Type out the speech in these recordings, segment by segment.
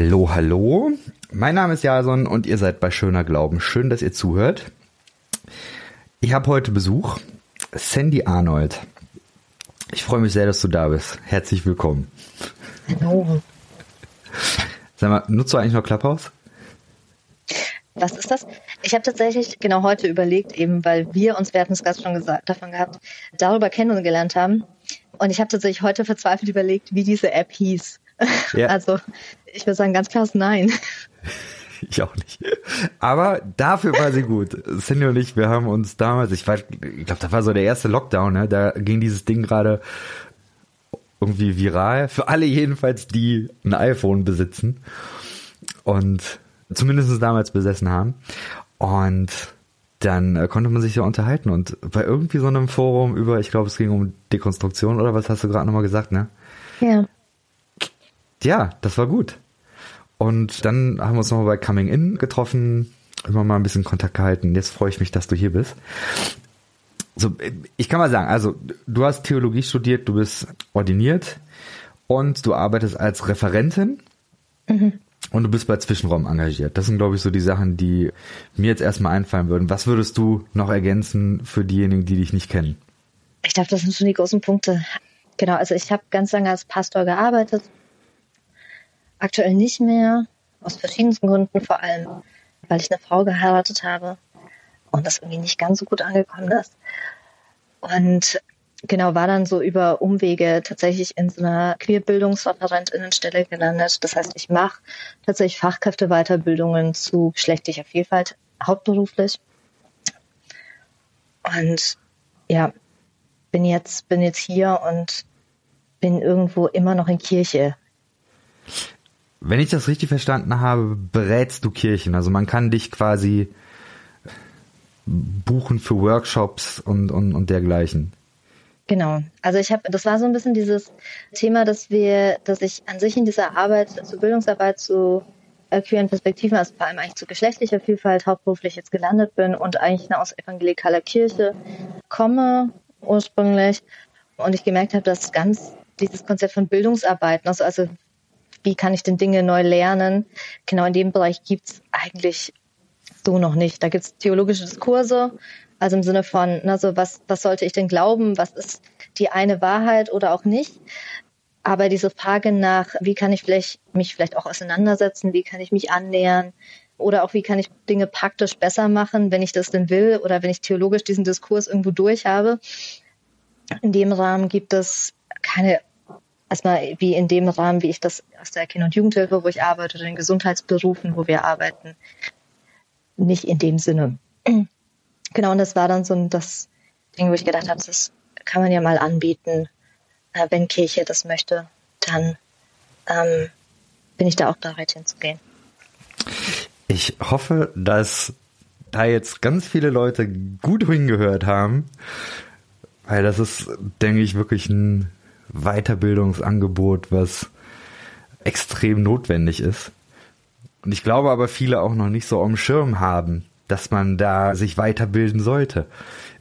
Hallo, hallo. Mein Name ist Jason und ihr seid bei Schöner Glauben. Schön, dass ihr zuhört. Ich habe heute Besuch. Sandy Arnold. Ich freue mich sehr, dass du da bist. Herzlich willkommen. Hallo. Sag mal, nutzt du eigentlich noch Clubhouse? Was ist das? Ich habe tatsächlich genau heute überlegt, eben weil wir uns, wir hatten es gerade schon gesagt, davon gehabt, darüber kennengelernt haben. Und ich habe tatsächlich heute verzweifelt überlegt, wie diese App hieß. Ja. Also ich würde sagen, ganz klares Nein. Ich auch nicht. Aber dafür war sie gut. Cindy und ich, wir haben uns damals, ich weiß, ich glaube, da war so der erste Lockdown, ne? Da ging dieses Ding gerade irgendwie viral. Für alle jedenfalls, die ein iPhone besitzen. Und zumindest damals besessen haben. Und dann äh, konnte man sich ja unterhalten und bei irgendwie so einem Forum über, ich glaube, es ging um Dekonstruktion oder was hast du gerade nochmal gesagt, ne? Ja. Ja, das war gut. Und dann haben wir uns nochmal bei Coming In getroffen, immer mal ein bisschen Kontakt gehalten. Jetzt freue ich mich, dass du hier bist. So, ich kann mal sagen, also du hast Theologie studiert, du bist ordiniert und du arbeitest als Referentin mhm. und du bist bei Zwischenraum engagiert. Das sind, glaube ich, so die Sachen, die mir jetzt erstmal einfallen würden. Was würdest du noch ergänzen für diejenigen, die dich nicht kennen? Ich glaube, das sind schon die großen Punkte. Genau, also ich habe ganz lange als Pastor gearbeitet, Aktuell nicht mehr, aus verschiedensten Gründen, vor allem, weil ich eine Frau geheiratet habe und das irgendwie nicht ganz so gut angekommen ist. Und genau, war dann so über Umwege tatsächlich in so einer Queerbildungsreferentinnenstelle gelandet. Das heißt, ich mache tatsächlich Fachkräfteweiterbildungen zu geschlechtlicher Vielfalt hauptberuflich. Und ja, bin jetzt, bin jetzt hier und bin irgendwo immer noch in Kirche. Wenn ich das richtig verstanden habe, berätst du Kirchen. Also man kann dich quasi buchen für Workshops und, und, und dergleichen. Genau. Also ich habe, das war so ein bisschen dieses Thema, dass wir, dass ich an sich in dieser Arbeit, zur Bildungsarbeit zu äh, queeren Perspektiven, also vor allem eigentlich zu geschlechtlicher Vielfalt hauptberuflich jetzt gelandet bin und eigentlich aus evangelikaler Kirche komme ursprünglich und ich gemerkt habe, dass ganz dieses Konzept von Bildungsarbeiten, also, also wie kann ich denn Dinge neu lernen? Genau in dem Bereich gibt's eigentlich so noch nicht. Da gibt's theologische Diskurse, also im Sinne von, also was, was sollte ich denn glauben? Was ist die eine Wahrheit oder auch nicht? Aber diese Frage nach, wie kann ich vielleicht, mich vielleicht auch auseinandersetzen? Wie kann ich mich annähern? Oder auch, wie kann ich Dinge praktisch besser machen, wenn ich das denn will oder wenn ich theologisch diesen Diskurs irgendwo durch habe? In dem Rahmen gibt es keine erstmal wie in dem Rahmen, wie ich das aus der Kinder- und Jugendhilfe, wo ich arbeite, oder in Gesundheitsberufen, wo wir arbeiten, nicht in dem Sinne. Genau, und das war dann so das Ding, wo ich gedacht habe, das kann man ja mal anbieten. Äh, wenn Kirche das möchte, dann ähm, bin ich da auch bereit hinzugehen. Ich hoffe, dass da jetzt ganz viele Leute gut hingehört haben, weil das ist, denke ich, wirklich ein Weiterbildungsangebot, was extrem notwendig ist. Und ich glaube aber viele auch noch nicht so am Schirm haben, dass man da sich weiterbilden sollte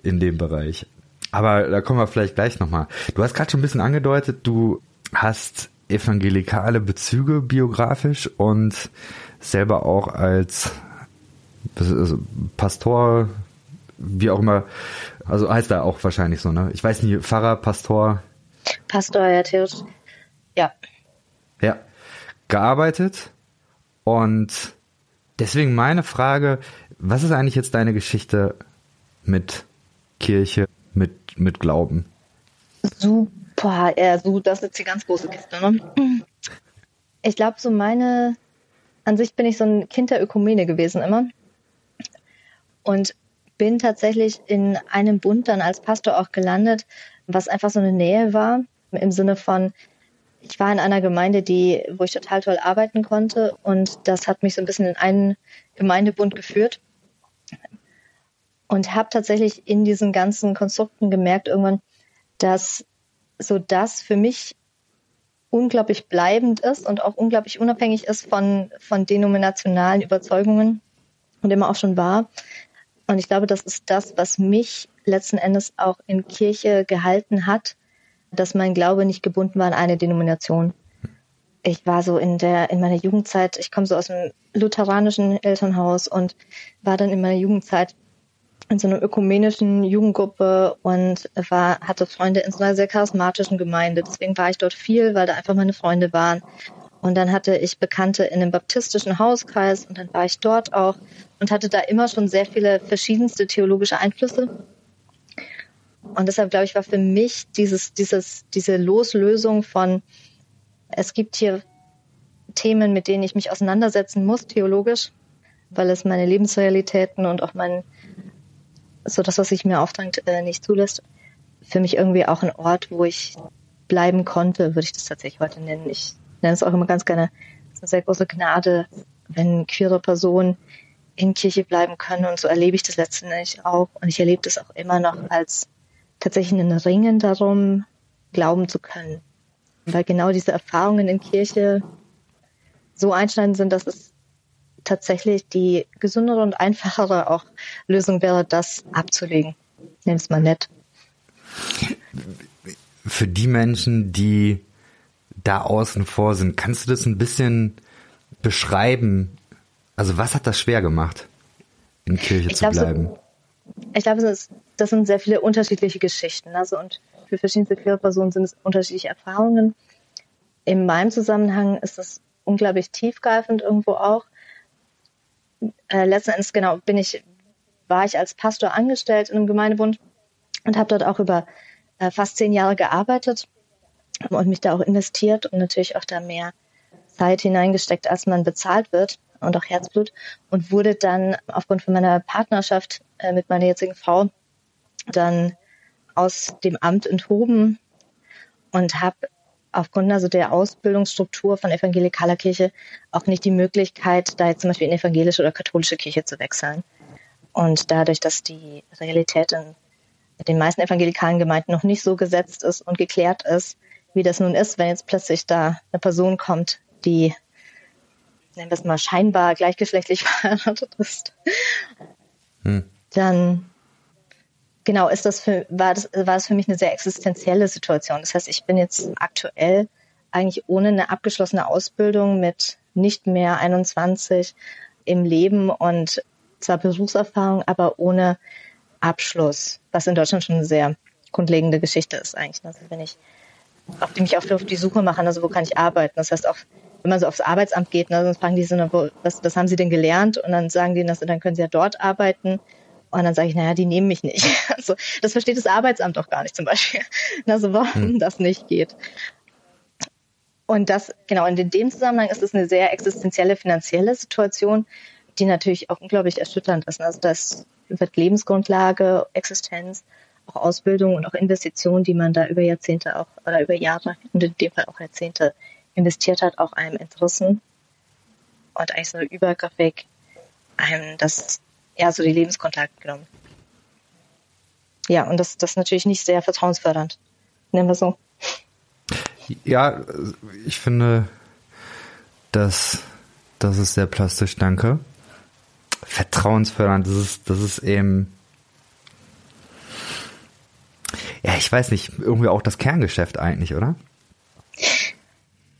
in dem Bereich. Aber da kommen wir vielleicht gleich nochmal. Du hast gerade schon ein bisschen angedeutet, du hast evangelikale Bezüge biografisch und selber auch als Pastor, wie auch immer, also heißt er auch wahrscheinlich so, ne? Ich weiß nicht, Pfarrer, Pastor, Pastor, ja, theoretisch. Ja. Ja. Gearbeitet und deswegen meine Frage, was ist eigentlich jetzt deine Geschichte mit Kirche, mit, mit Glauben? Super, ja, so, das ist jetzt die ganz große Kiste, ne? Ich glaube, so meine, an sich bin ich so ein Kind der Ökumene gewesen immer. Und bin tatsächlich in einem Bund dann als Pastor auch gelandet, was einfach so eine Nähe war, im Sinne von, ich war in einer Gemeinde, die, wo ich total toll arbeiten konnte und das hat mich so ein bisschen in einen Gemeindebund geführt und habe tatsächlich in diesen ganzen Konstrukten gemerkt irgendwann, dass so das für mich unglaublich bleibend ist und auch unglaublich unabhängig ist von, von denominationalen Überzeugungen und immer auch schon war. Und ich glaube, das ist das, was mich letzten Endes auch in Kirche gehalten hat, dass mein Glaube nicht gebunden war an eine Denomination. ich war so in der, in meiner Jugendzeit, ich komme so aus einem lutheranischen Elternhaus und war dann in meiner Jugendzeit in so einer ökumenischen Jugendgruppe und war, hatte Freunde in so einer sehr charismatischen Gemeinde. Deswegen war ich dort viel, weil da einfach meine Freunde waren. Und dann hatte ich Bekannte in einem baptistischen Hauskreis und dann war ich dort auch und hatte da immer schon sehr viele verschiedenste theologische Einflüsse. Und deshalb glaube ich, war für mich dieses, dieses, diese Loslösung von, es gibt hier Themen, mit denen ich mich auseinandersetzen muss, theologisch, weil es meine Lebensrealitäten und auch mein, so das, was sich mir aufdrängt, äh, nicht zulässt. Für mich irgendwie auch ein Ort, wo ich bleiben konnte, würde ich das tatsächlich heute nennen. Ich nenne es auch immer ganz gerne, es ist eine sehr große Gnade, wenn queere Personen in Kirche bleiben können. Und so erlebe ich das letztendlich auch. Und ich erlebe das auch immer noch als tatsächlich ein Ringen darum, glauben zu können. Weil genau diese Erfahrungen in Kirche so einschneidend sind, dass es tatsächlich die gesündere und einfachere auch Lösung wäre, das abzulegen. Nenn es mal nett. Für die Menschen, die da außen vor sind, kannst du das ein bisschen beschreiben? Also was hat das schwer gemacht, in Kirche ich zu bleiben? So, ich glaube, das, das sind sehr viele unterschiedliche Geschichten. Also und für verschiedene queere Personen sind es unterschiedliche Erfahrungen. In meinem Zusammenhang ist das unglaublich tiefgreifend irgendwo auch. Äh, letzten Endes genau bin ich, war ich als Pastor angestellt in einem Gemeindebund und habe dort auch über äh, fast zehn Jahre gearbeitet und mich da auch investiert und natürlich auch da mehr Zeit hineingesteckt, als man bezahlt wird und auch Herzblut und wurde dann aufgrund von meiner Partnerschaft äh, mit meiner jetzigen Frau dann aus dem Amt enthoben und habe aufgrund also der Ausbildungsstruktur von evangelikaler Kirche auch nicht die Möglichkeit, da jetzt zum Beispiel in evangelische oder katholische Kirche zu wechseln. Und dadurch, dass die Realität in den meisten evangelikalen Gemeinden noch nicht so gesetzt ist und geklärt ist, wie das nun ist, wenn jetzt plötzlich da eine Person kommt, die, nennen wir es mal, scheinbar gleichgeschlechtlich verheiratet ist, hm. dann genau ist das für, war das, war das für mich eine sehr existenzielle Situation. Das heißt, ich bin jetzt aktuell eigentlich ohne eine abgeschlossene Ausbildung mit nicht mehr 21 im Leben und zwar Berufserfahrung, aber ohne Abschluss, was in Deutschland schon eine sehr grundlegende Geschichte ist eigentlich. Also wenn ich auf die mich auf die Suche machen, also wo kann ich arbeiten? Das heißt auch, wenn man so aufs Arbeitsamt geht, ne, sonst fragen die so, was, was haben sie denn gelernt? Und dann sagen die, dann können sie ja dort arbeiten. Und dann sage ich, naja, die nehmen mich nicht. Also das versteht das Arbeitsamt auch gar nicht zum Beispiel. Also warum hm. das nicht geht. Und das, genau, in dem Zusammenhang ist es eine sehr existenzielle finanzielle Situation, die natürlich auch unglaublich erschütternd ist. Also das wird Lebensgrundlage, Existenz auch Ausbildung und auch Investitionen, die man da über Jahrzehnte auch oder über Jahre und in dem Fall auch Jahrzehnte investiert hat, auch einem entrissen und eigentlich so übergriffig einem das, ja, so die Lebensgrundlage genommen. Ja, und das, das ist natürlich nicht sehr vertrauensfördernd. Nennen wir so. Ja, ich finde, dass das ist sehr plastisch, danke. Vertrauensfördernd, das ist, das ist eben ja, ich weiß nicht, irgendwie auch das Kerngeschäft eigentlich, oder?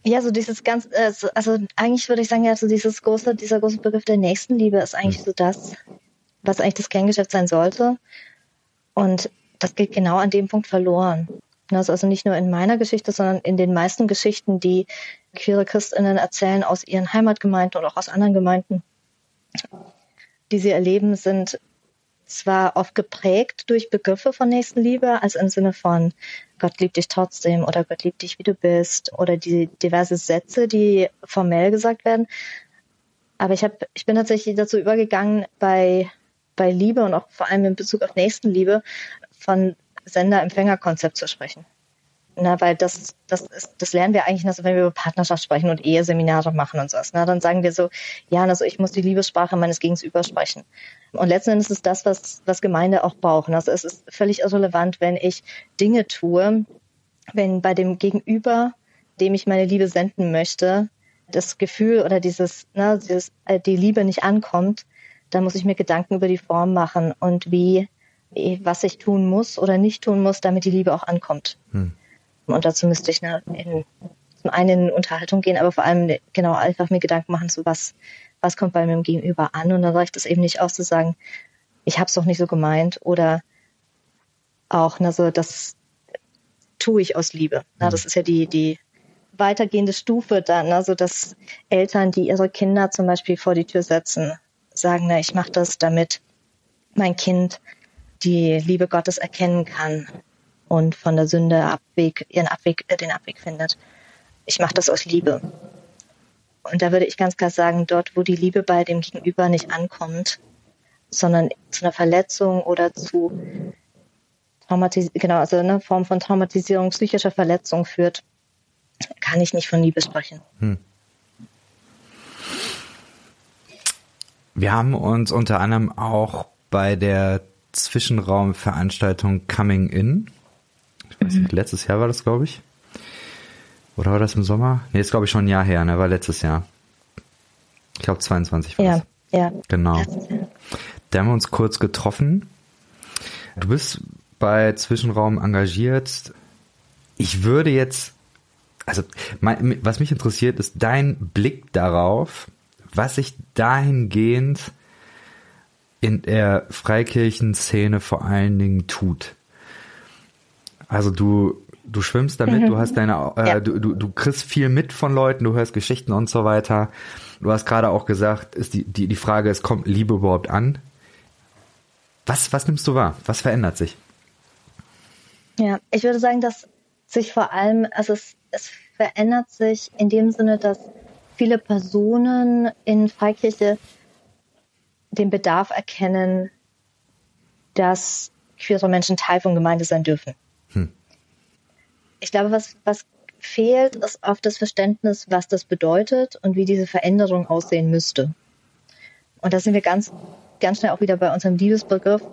Ja, so dieses ganz, äh, also eigentlich würde ich sagen, ja, so dieses große, dieser große Begriff der Nächstenliebe ist eigentlich so das, was eigentlich das Kerngeschäft sein sollte. Und das geht genau an dem Punkt verloren. Das ist also nicht nur in meiner Geschichte, sondern in den meisten Geschichten, die queere Christinnen erzählen aus ihren Heimatgemeinden oder auch aus anderen Gemeinden, die sie erleben, sind zwar oft geprägt durch Begriffe von Nächstenliebe, also im Sinne von Gott liebt dich trotzdem oder Gott liebt dich, wie du bist oder die diverse Sätze, die formell gesagt werden. Aber ich habe, ich bin tatsächlich dazu übergegangen, bei, bei Liebe und auch vor allem in Bezug auf Nächstenliebe von Sender-Empfänger-Konzept zu sprechen. Na, weil das, das ist, das lernen wir eigentlich, also wenn wir über Partnerschaft sprechen und Eheseminare machen und sowas. Na, dann sagen wir so, ja, also ich muss die Liebessprache meines Gegenübers sprechen. Und letzten Endes ist das, was, was Gemeinde auch braucht. Also es ist völlig irrelevant, wenn ich Dinge tue, wenn bei dem Gegenüber, dem ich meine Liebe senden möchte, das Gefühl oder dieses, ne, dieses, äh, die Liebe nicht ankommt, dann muss ich mir Gedanken über die Form machen und wie, was ich tun muss oder nicht tun muss, damit die Liebe auch ankommt. Hm. Und dazu müsste ich, ne, in, zum einen in Unterhaltung gehen, aber vor allem genau einfach mir Gedanken machen, so was, was kommt bei meinem Gegenüber an. Und dann reicht es eben nicht aus zu sagen, ich habe es doch nicht so gemeint oder auch, also das tue ich aus Liebe. Na, das ist ja die, die weitergehende Stufe dann, also dass Eltern, die ihre Kinder zum Beispiel vor die Tür setzen, sagen, na, ich mache das, damit mein Kind die Liebe Gottes erkennen kann und von der Sünde Abweg, ihren Abweg, äh, den Abweg findet. Ich mache das aus Liebe. Und da würde ich ganz klar sagen, dort, wo die Liebe bei dem Gegenüber nicht ankommt, sondern zu einer Verletzung oder zu Traumatis genau, also eine Form von Traumatisierung, psychischer Verletzung führt, kann ich nicht von Liebe sprechen. Hm. Wir haben uns unter anderem auch bei der Zwischenraumveranstaltung Coming In, ich weiß nicht, mhm. letztes Jahr war das, glaube ich. Oder war das im Sommer? Nee, ist glaube ich schon ein Jahr her, ne? War letztes Jahr. Ich glaube 22 war Ja, ja. Genau. Da haben wir uns kurz getroffen. Du bist bei Zwischenraum engagiert. Ich würde jetzt, also mein, was mich interessiert, ist dein Blick darauf, was sich dahingehend in der Freikirchenszene vor allen Dingen tut. Also du du schwimmst damit, mhm. du hast deine, äh, ja. du, du, du kriegst viel mit von Leuten, du hörst Geschichten und so weiter. Du hast gerade auch gesagt, ist die, die, die Frage ist, kommt Liebe überhaupt an? Was, was nimmst du wahr? Was verändert sich? Ja, ich würde sagen, dass sich vor allem, also es, es verändert sich in dem Sinne, dass viele Personen in Freikirche den Bedarf erkennen, dass queere Menschen Teil von Gemeinde sein dürfen. Hm. Ich glaube, was, was fehlt, ist oft das Verständnis, was das bedeutet und wie diese Veränderung aussehen müsste. Und da sind wir ganz, ganz schnell auch wieder bei unserem Liebesbegriff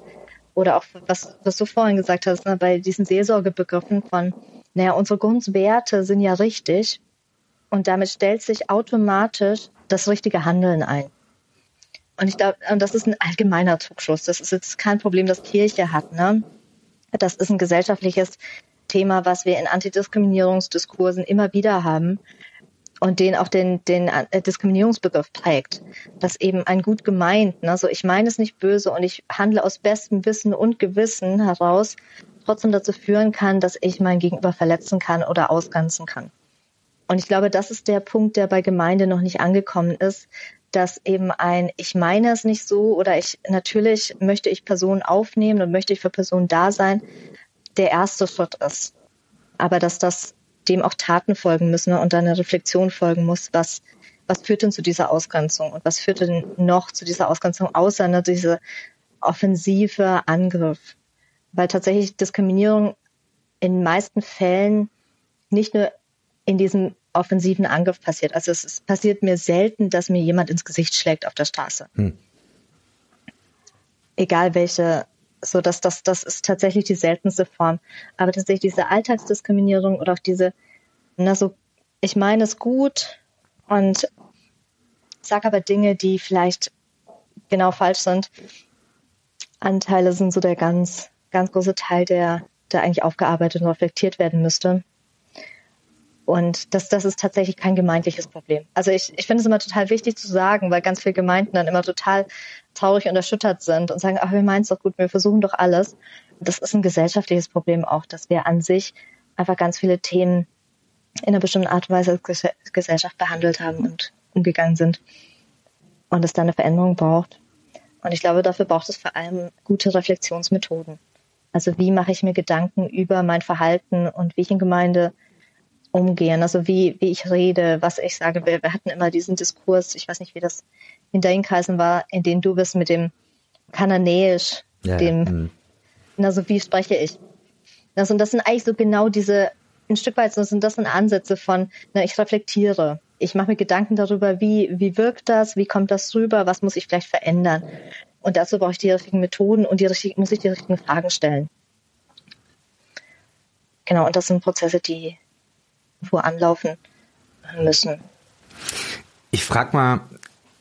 oder auch was, was du vorhin gesagt hast, ne, bei diesen Seelsorgebegriffen von, naja, unsere Grundwerte sind ja richtig und damit stellt sich automatisch das richtige Handeln ein. Und ich glaube, das ist ein allgemeiner Trugschluss. Das ist jetzt kein Problem, das Kirche hat. Ne? Das ist ein gesellschaftliches Thema, was wir in Antidiskriminierungsdiskursen immer wieder haben und den auch den, den äh, Diskriminierungsbegriff prägt. dass eben ein gut gemeint, ne? so ich meine es nicht böse und ich handle aus bestem Wissen und Gewissen heraus, trotzdem dazu führen kann, dass ich mein Gegenüber verletzen kann oder ausganzen kann. Und ich glaube, das ist der Punkt, der bei Gemeinde noch nicht angekommen ist, dass eben ein, ich meine es nicht so oder ich, natürlich möchte ich Personen aufnehmen und möchte ich für Personen da sein, der erste Schritt ist. Aber dass das dem auch Taten folgen müssen und dann eine Reflexion folgen muss, was, was führt denn zu dieser Ausgrenzung und was führt denn noch zu dieser Ausgrenzung außer ne, diese offensive Angriff. Weil tatsächlich Diskriminierung in meisten Fällen nicht nur in diesem offensiven Angriff passiert. Also es passiert mir selten, dass mir jemand ins Gesicht schlägt auf der Straße. Hm. Egal welche, so dass das, das ist tatsächlich die seltenste Form. Aber tatsächlich diese Alltagsdiskriminierung oder auch diese, na so, ich meine es gut und sage aber Dinge, die vielleicht genau falsch sind. Anteile sind so der ganz, ganz große Teil, der, der eigentlich aufgearbeitet und reflektiert werden müsste. Und das, das ist tatsächlich kein gemeindliches Problem. Also ich, ich finde es immer total wichtig zu sagen, weil ganz viele Gemeinden dann immer total traurig und erschüttert sind und sagen, ach, wir meinen es doch gut, wir versuchen doch alles. Das ist ein gesellschaftliches Problem auch, dass wir an sich einfach ganz viele Themen in einer bestimmten Art und Weise als Gesellschaft behandelt haben und umgegangen sind. Und es da eine Veränderung braucht. Und ich glaube, dafür braucht es vor allem gute Reflexionsmethoden. Also wie mache ich mir Gedanken über mein Verhalten und wie ich in Gemeinde umgehen, also wie, wie ich rede, was ich sage. Wir, wir hatten immer diesen Diskurs, ich weiß nicht, wie das in deinen Kreisen war, in dem du bist mit dem Kananäisch, ja, dem, ja. Mhm. also wie spreche ich? Also, und das sind eigentlich so genau diese, ein Stück weit sind das sind Ansätze von, na, ich reflektiere. Ich mache mir Gedanken darüber, wie, wie wirkt das, wie kommt das rüber, was muss ich vielleicht verändern. Und dazu brauche ich die richtigen Methoden und die richtig, muss ich die richtigen Fragen stellen. Genau, und das sind Prozesse, die, irgendwo anlaufen müssen. Ich frage mal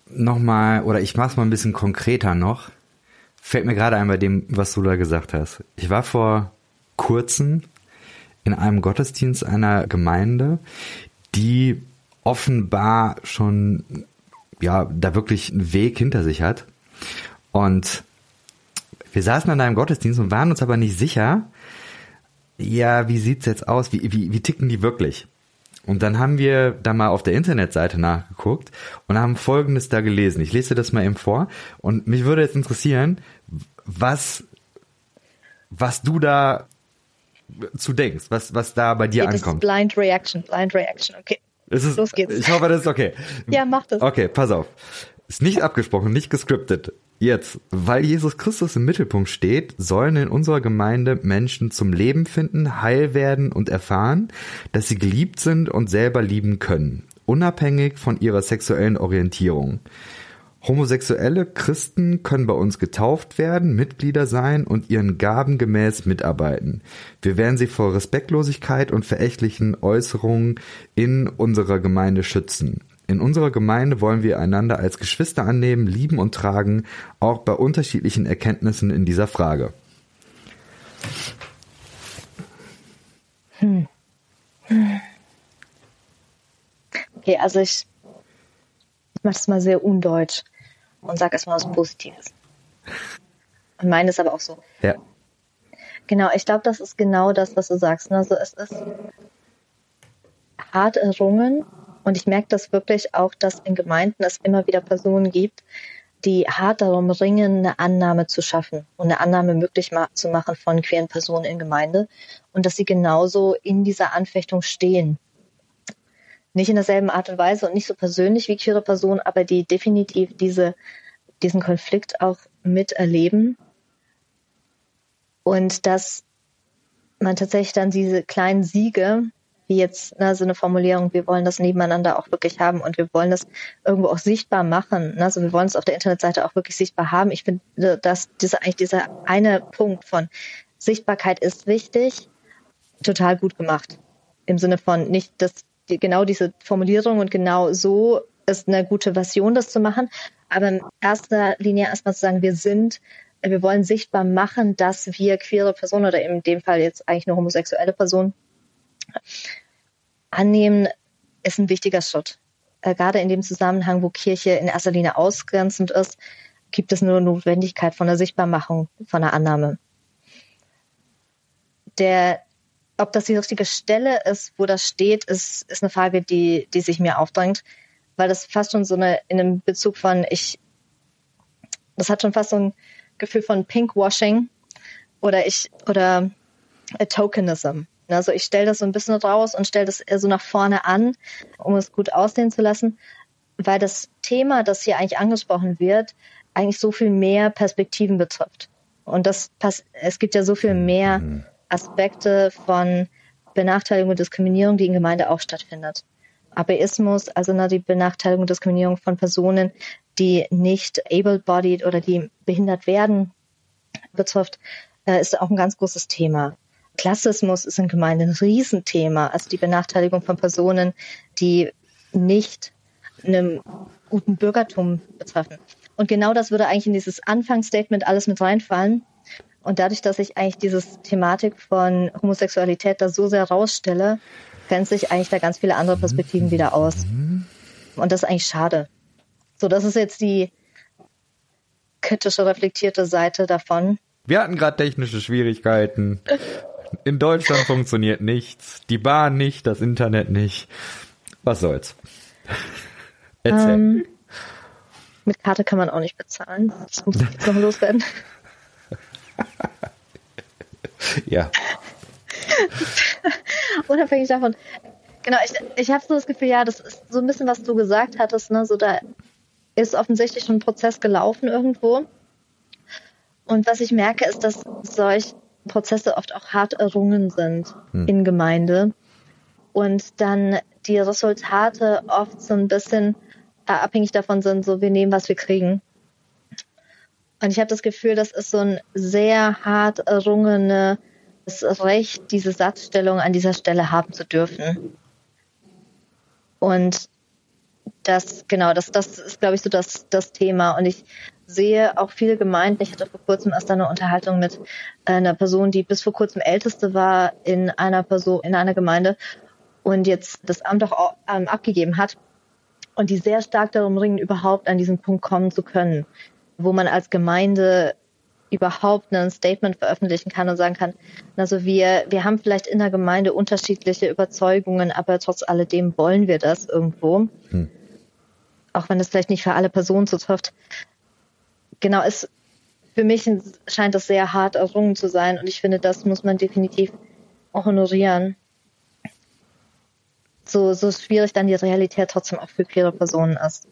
nochmal, oder ich mache es mal ein bisschen konkreter noch. Fällt mir gerade ein bei dem, was du da gesagt hast. Ich war vor kurzem in einem Gottesdienst einer Gemeinde, die offenbar schon ja da wirklich einen Weg hinter sich hat. Und wir saßen an einem Gottesdienst und waren uns aber nicht sicher, ja, wie sieht's jetzt aus? Wie, wie, wie ticken die wirklich? Und dann haben wir da mal auf der Internetseite nachgeguckt und haben Folgendes da gelesen. Ich lese das mal eben vor und mich würde jetzt interessieren, was, was du da zu denkst, was, was da bei dir okay, ankommt. Blind Reaction, Blind Reaction, okay. Ist, Los geht's. Ich hoffe, das ist okay. Ja, mach das. Okay, pass auf. Ist nicht abgesprochen, nicht gescriptet. Jetzt, weil Jesus Christus im Mittelpunkt steht, sollen in unserer Gemeinde Menschen zum Leben finden, heil werden und erfahren, dass sie geliebt sind und selber lieben können, unabhängig von ihrer sexuellen Orientierung. Homosexuelle Christen können bei uns getauft werden, Mitglieder sein und ihren Gaben gemäß mitarbeiten. Wir werden sie vor Respektlosigkeit und verächtlichen Äußerungen in unserer Gemeinde schützen. In unserer Gemeinde wollen wir einander als Geschwister annehmen, lieben und tragen, auch bei unterschiedlichen Erkenntnissen in dieser Frage. Hm. Okay, also ich, ich mache das mal sehr undeutsch und sage erstmal was Positives. Und meine ist aber auch so. Ja. Genau, ich glaube, das ist genau das, was du sagst. Also es ist hart errungen und ich merke das wirklich auch, dass in Gemeinden es immer wieder Personen gibt, die hart darum ringen, eine Annahme zu schaffen und eine Annahme möglich zu machen von queeren Personen in Gemeinde und dass sie genauso in dieser Anfechtung stehen. Nicht in derselben Art und Weise und nicht so persönlich wie queere Personen, aber die definitiv diese, diesen Konflikt auch miterleben und dass man tatsächlich dann diese kleinen Siege wie jetzt ne, so eine Formulierung, wir wollen das nebeneinander auch wirklich haben und wir wollen das irgendwo auch sichtbar machen. Ne? Also wir wollen es auf der Internetseite auch wirklich sichtbar haben. Ich finde, dass dieser eigentlich dieser eine Punkt von Sichtbarkeit ist wichtig, total gut gemacht. Im Sinne von nicht, dass die, genau diese Formulierung und genau so ist eine gute Version, das zu machen. Aber in erster Linie erstmal zu sagen, wir sind wir wollen sichtbar machen, dass wir queere Personen oder in dem Fall jetzt eigentlich eine homosexuelle Person annehmen, ist ein wichtiger Schritt. Äh, gerade in dem Zusammenhang, wo Kirche in erster Linie ausgrenzend ist, gibt es nur Notwendigkeit von der Sichtbarmachung, von der Annahme. Der, ob das die richtige Stelle ist, wo das steht, ist, ist eine Frage, die, die sich mir aufdrängt, weil das fast schon so eine, in einem Bezug von, ich, das hat schon fast so ein Gefühl von Pinkwashing oder ich, oder Tokenism. Also ich stelle das so ein bisschen raus und stelle das eher so nach vorne an, um es gut aussehen zu lassen, weil das Thema, das hier eigentlich angesprochen wird, eigentlich so viel mehr Perspektiven betrifft. Und das passt, es gibt ja so viel mehr mhm. Aspekte von Benachteiligung und Diskriminierung, die in Gemeinde auch stattfindet. Abeismus, also die Benachteiligung und Diskriminierung von Personen, die nicht able-bodied oder die behindert werden, betrifft, äh, ist auch ein ganz großes Thema. Klassismus ist in Gemeinden ein Riesenthema, also die Benachteiligung von Personen, die nicht einem guten Bürgertum betreffen. Und genau das würde eigentlich in dieses Anfangsstatement alles mit reinfallen. Und dadurch, dass ich eigentlich dieses Thematik von Homosexualität da so sehr rausstelle, grenzen sich eigentlich da ganz viele andere Perspektiven wieder aus. Und das ist eigentlich schade. So, das ist jetzt die kritische, reflektierte Seite davon. Wir hatten gerade technische Schwierigkeiten. In Deutschland funktioniert nichts. Die Bahn nicht, das Internet nicht. Was soll's? Erzähl. Ähm, mit Karte kann man auch nicht bezahlen. Das muss jetzt noch loswerden. ja. Unabhängig davon. Genau, ich, ich habe so das Gefühl, ja, das ist so ein bisschen, was du gesagt hattest, ne? So da ist offensichtlich schon ein Prozess gelaufen irgendwo. Und was ich merke, ist, dass solch Prozesse oft auch hart errungen sind hm. in Gemeinde und dann die Resultate oft so ein bisschen äh, abhängig davon sind, so wir nehmen, was wir kriegen. Und ich habe das Gefühl, das ist so ein sehr hart errungenes Recht, diese Satzstellung an dieser Stelle haben zu dürfen. Und das, genau, das, das ist, glaube ich, so das, das Thema. Und ich sehe auch viele Gemeinden. Ich hatte vor kurzem erst eine Unterhaltung mit einer Person, die bis vor kurzem Älteste war in einer Person, in einer Gemeinde. und jetzt das Amt auch ähm, abgegeben hat und die sehr stark darum ringen, überhaupt an diesen Punkt kommen zu können, wo man als Gemeinde überhaupt ein Statement veröffentlichen kann und sagen kann, also wir, wir haben vielleicht in der Gemeinde unterschiedliche Überzeugungen, aber trotz alledem wollen wir das irgendwo. Hm. Auch wenn es vielleicht nicht für alle Personen zutrifft. Genau, es, für mich scheint das sehr hart errungen zu sein und ich finde, das muss man definitiv auch honorieren. So, so schwierig dann die Realität trotzdem auch für queere Personen ist.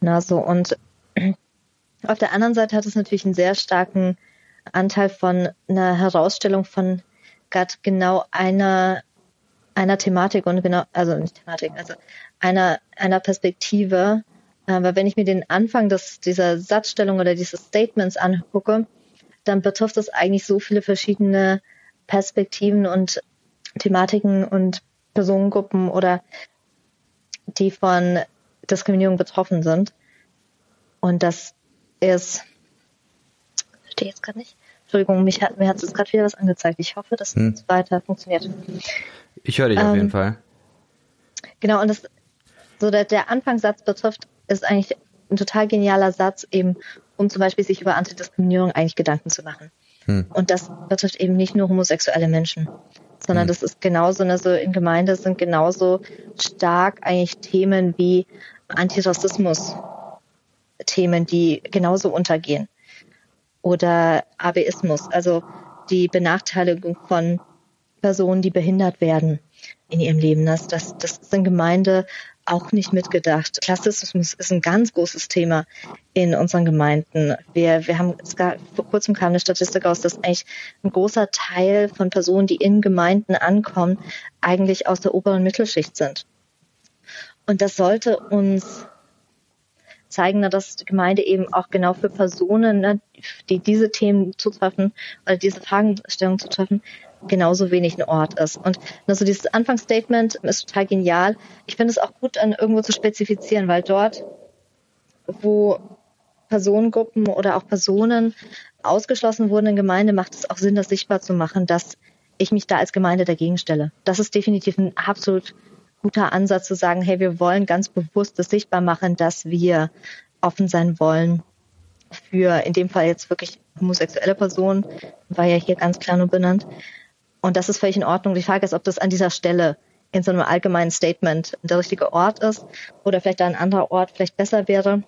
Na, so, und auf der anderen Seite hat es natürlich einen sehr starken Anteil von einer Herausstellung von gerade genau einer, einer Thematik und genau, also nicht Thematik, also einer, einer Perspektive. Aber wenn ich mir den Anfang des, dieser Satzstellung oder dieses Statements angucke, dann betrifft es eigentlich so viele verschiedene Perspektiven und Thematiken und Personengruppen oder die von Diskriminierung betroffen sind. Und das ist, verstehe jetzt gerade nicht. Entschuldigung, mich hat, mir hat es gerade wieder was angezeigt. Ich hoffe, dass hm. es weiter funktioniert. Ich höre dich ähm, auf jeden Fall. Genau, und das, so der, der Anfangssatz betrifft, ist eigentlich ein total genialer Satz, eben, um zum Beispiel sich über Antidiskriminierung eigentlich Gedanken zu machen. Hm. Und das betrifft eben nicht nur homosexuelle Menschen, sondern hm. das ist genauso, also in Gemeinde sind genauso stark eigentlich Themen wie Antirassismus Themen, die genauso untergehen. Oder Abeismus, also die Benachteiligung von Personen, die behindert werden in ihrem Leben. Das, das, das ist in Gemeinde auch nicht mitgedacht. Klassismus ist ein ganz großes Thema in unseren Gemeinden. Wir, wir haben, es gab, vor kurzem kam eine Statistik aus, dass eigentlich ein großer Teil von Personen, die in Gemeinden ankommen, eigentlich aus der oberen Mittelschicht sind. Und das sollte uns zeigen, dass die Gemeinde eben auch genau für Personen, ne, die diese Themen zutreffen oder diese Fragestellungen zutreffen, genauso wenig ein Ort ist. Und also dieses Anfangsstatement ist total genial. Ich finde es auch gut, an irgendwo zu spezifizieren, weil dort, wo Personengruppen oder auch Personen ausgeschlossen wurden in Gemeinde, macht es auch Sinn, das sichtbar zu machen, dass ich mich da als Gemeinde dagegen stelle. Das ist definitiv ein absolut guter Ansatz zu sagen, hey, wir wollen ganz bewusst das sichtbar machen, dass wir offen sein wollen für in dem Fall jetzt wirklich homosexuelle Personen, war ja hier ganz klar nur benannt. Und das ist völlig in Ordnung. Die Frage ist, ob das an dieser Stelle in so einem allgemeinen Statement der richtige Ort ist oder vielleicht ein anderer Ort vielleicht besser wäre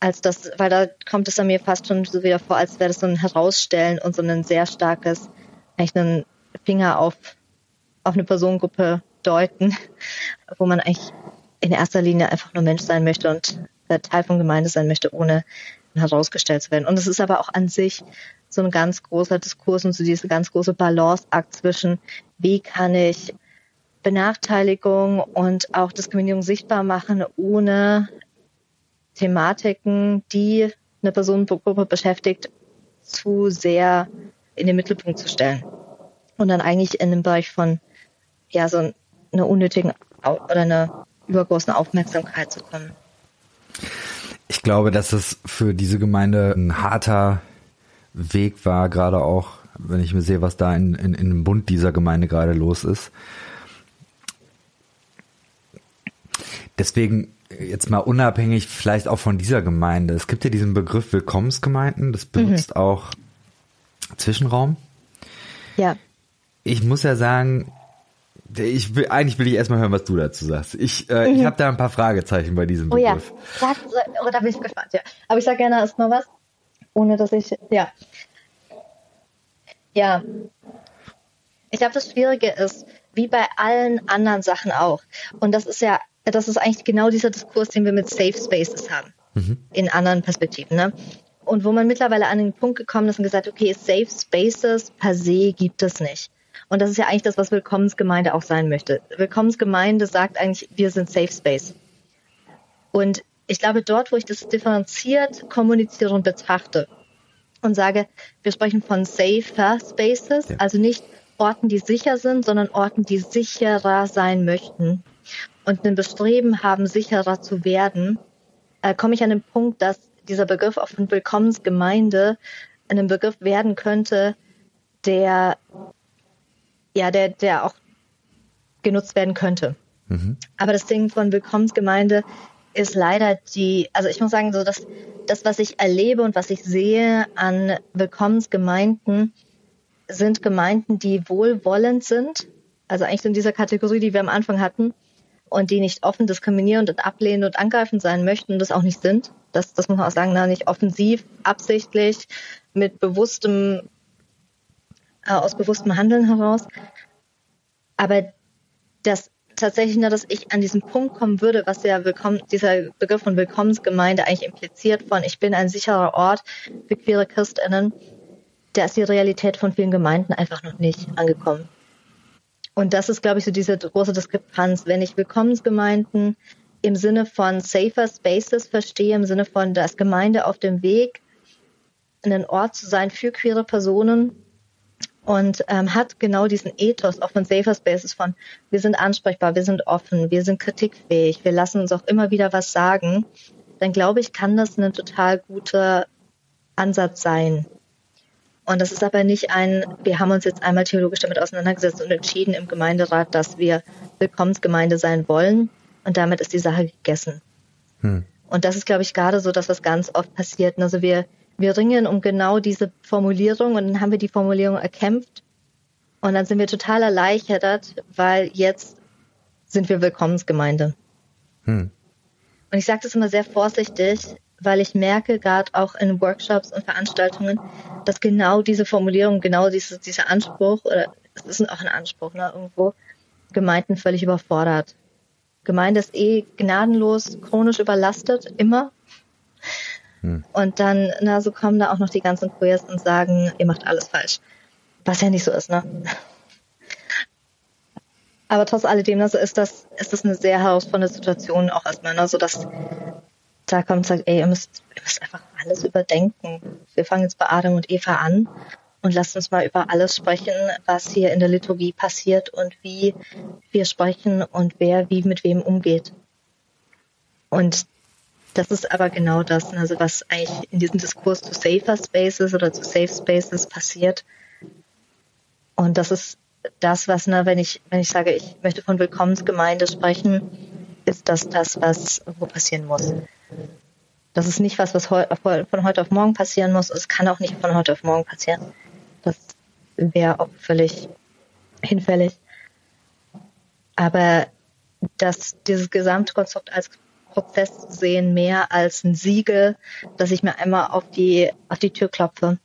als das, weil da kommt es an mir fast schon so wieder vor, als wäre das so ein Herausstellen und so ein sehr starkes, eigentlich einen Finger auf, auf eine Personengruppe deuten, wo man eigentlich in erster Linie einfach nur Mensch sein möchte und Teil von Gemeinde sein möchte, ohne herausgestellt zu werden. Und es ist aber auch an sich so ein ganz großer Diskurs und so diese ganz große Balanceakt zwischen, wie kann ich Benachteiligung und auch Diskriminierung sichtbar machen, ohne Thematiken, die eine Personengruppe beschäftigt, zu sehr in den Mittelpunkt zu stellen. Und dann eigentlich in dem Bereich von ja so einer unnötigen oder einer übergroßen Aufmerksamkeit zu kommen. Ich glaube, dass es für diese Gemeinde ein harter Weg war, gerade auch, wenn ich mir sehe, was da in, in, in dem Bund dieser Gemeinde gerade los ist. Deswegen jetzt mal unabhängig vielleicht auch von dieser Gemeinde. Es gibt ja diesen Begriff Willkommensgemeinden, das benutzt mhm. auch Zwischenraum. Ja. Ich muss ja sagen, ich will, eigentlich will ich erstmal hören, was du dazu sagst. Ich, äh, mhm. ich habe da ein paar Fragezeichen bei diesem Begriff. Oh ja, sag, oh, da bin ich gespannt, ja. Aber ich sag gerne erstmal was, ohne dass ich, ja. Ja. Ich glaube, das Schwierige ist, wie bei allen anderen Sachen auch. Und das ist ja, das ist eigentlich genau dieser Diskurs, den wir mit Safe Spaces haben. Mhm. In anderen Perspektiven, ne? Und wo man mittlerweile an den Punkt gekommen ist und gesagt, okay, Safe Spaces per se gibt es nicht. Und das ist ja eigentlich das, was Willkommensgemeinde auch sein möchte. Willkommensgemeinde sagt eigentlich, wir sind Safe Space. Und ich glaube, dort, wo ich das differenziert kommuniziere und betrachte und sage, wir sprechen von safer Spaces, ja. also nicht Orten, die sicher sind, sondern Orten, die sicherer sein möchten und ein Bestreben haben, sicherer zu werden, äh, komme ich an den Punkt, dass dieser Begriff auch von Willkommensgemeinde ein Begriff werden könnte, der ja, der, der auch genutzt werden könnte. Mhm. Aber das Ding von Willkommensgemeinde ist leider die, also ich muss sagen, so dass das, was ich erlebe und was ich sehe an Willkommensgemeinden, sind Gemeinden, die wohlwollend sind, also eigentlich in dieser Kategorie, die wir am Anfang hatten, und die nicht offen diskriminierend und ablehnend und angreifend sein möchten und das auch nicht sind. Das, das muss man auch sagen, na, nicht offensiv, absichtlich, mit bewusstem, äh, aus bewusstem Handeln heraus. Aber das tatsächlich nur, dass ich an diesen Punkt kommen würde, was ja willkommen, dieser Begriff von Willkommensgemeinde eigentlich impliziert von ich bin ein sicherer Ort für queere Christinnen, da ist die Realität von vielen Gemeinden einfach noch nicht angekommen. Und das ist, glaube ich, so diese große Diskrepanz. Wenn ich Willkommensgemeinden im Sinne von safer spaces verstehe, im Sinne von, dass Gemeinde auf dem Weg, ein Ort zu sein für queere Personen und ähm, hat genau diesen Ethos auch von safer spaces von, wir sind ansprechbar, wir sind offen, wir sind kritikfähig, wir lassen uns auch immer wieder was sagen, dann glaube ich, kann das ein total guter Ansatz sein. Und das ist aber nicht ein, wir haben uns jetzt einmal theologisch damit auseinandergesetzt und entschieden im Gemeinderat, dass wir Willkommensgemeinde sein wollen. Und damit ist die Sache gegessen. Hm. Und das ist, glaube ich, gerade so das, was ganz oft passiert. Also wir, wir ringen um genau diese Formulierung und dann haben wir die Formulierung erkämpft. Und dann sind wir total erleichtert, weil jetzt sind wir Willkommensgemeinde. Hm. Und ich sage das immer sehr vorsichtig, weil ich merke gerade auch in Workshops und Veranstaltungen, dass genau diese Formulierung, genau diese, dieser Anspruch, oder es ist auch ein Anspruch, ne, irgendwo, Gemeinden völlig überfordert. Gemeinde ist eh gnadenlos, chronisch überlastet, immer. Hm. Und dann, na, so kommen da auch noch die ganzen Queers und sagen, ihr macht alles falsch. Was ja nicht so ist, ne? Aber trotz alledem, also ist das, ist das eine sehr herausfordernde Situation auch erstmal, ne? so dass da kommt und sagt, ey, ihr müsst, ihr müsst einfach alles überdenken. Wir fangen jetzt bei Adam und Eva an und lasst uns mal über alles sprechen, was hier in der Liturgie passiert und wie wir sprechen und wer wie mit wem umgeht. Und das ist aber genau das, also was eigentlich in diesem Diskurs zu Safer Spaces oder zu Safe Spaces passiert. Und das ist das, was, ne, wenn ich, wenn ich sage, ich möchte von Willkommensgemeinde sprechen, ist das das, was wo passieren muss. Das ist nicht was, was von heute auf morgen passieren muss. Es kann auch nicht von heute auf morgen passieren. Das wäre auch völlig hinfällig. Aber dass dieses Gesamtkonstrukt als Prozess sehen, mehr als ein Siegel, dass ich mir einmal auf die, auf die Tür klopfe,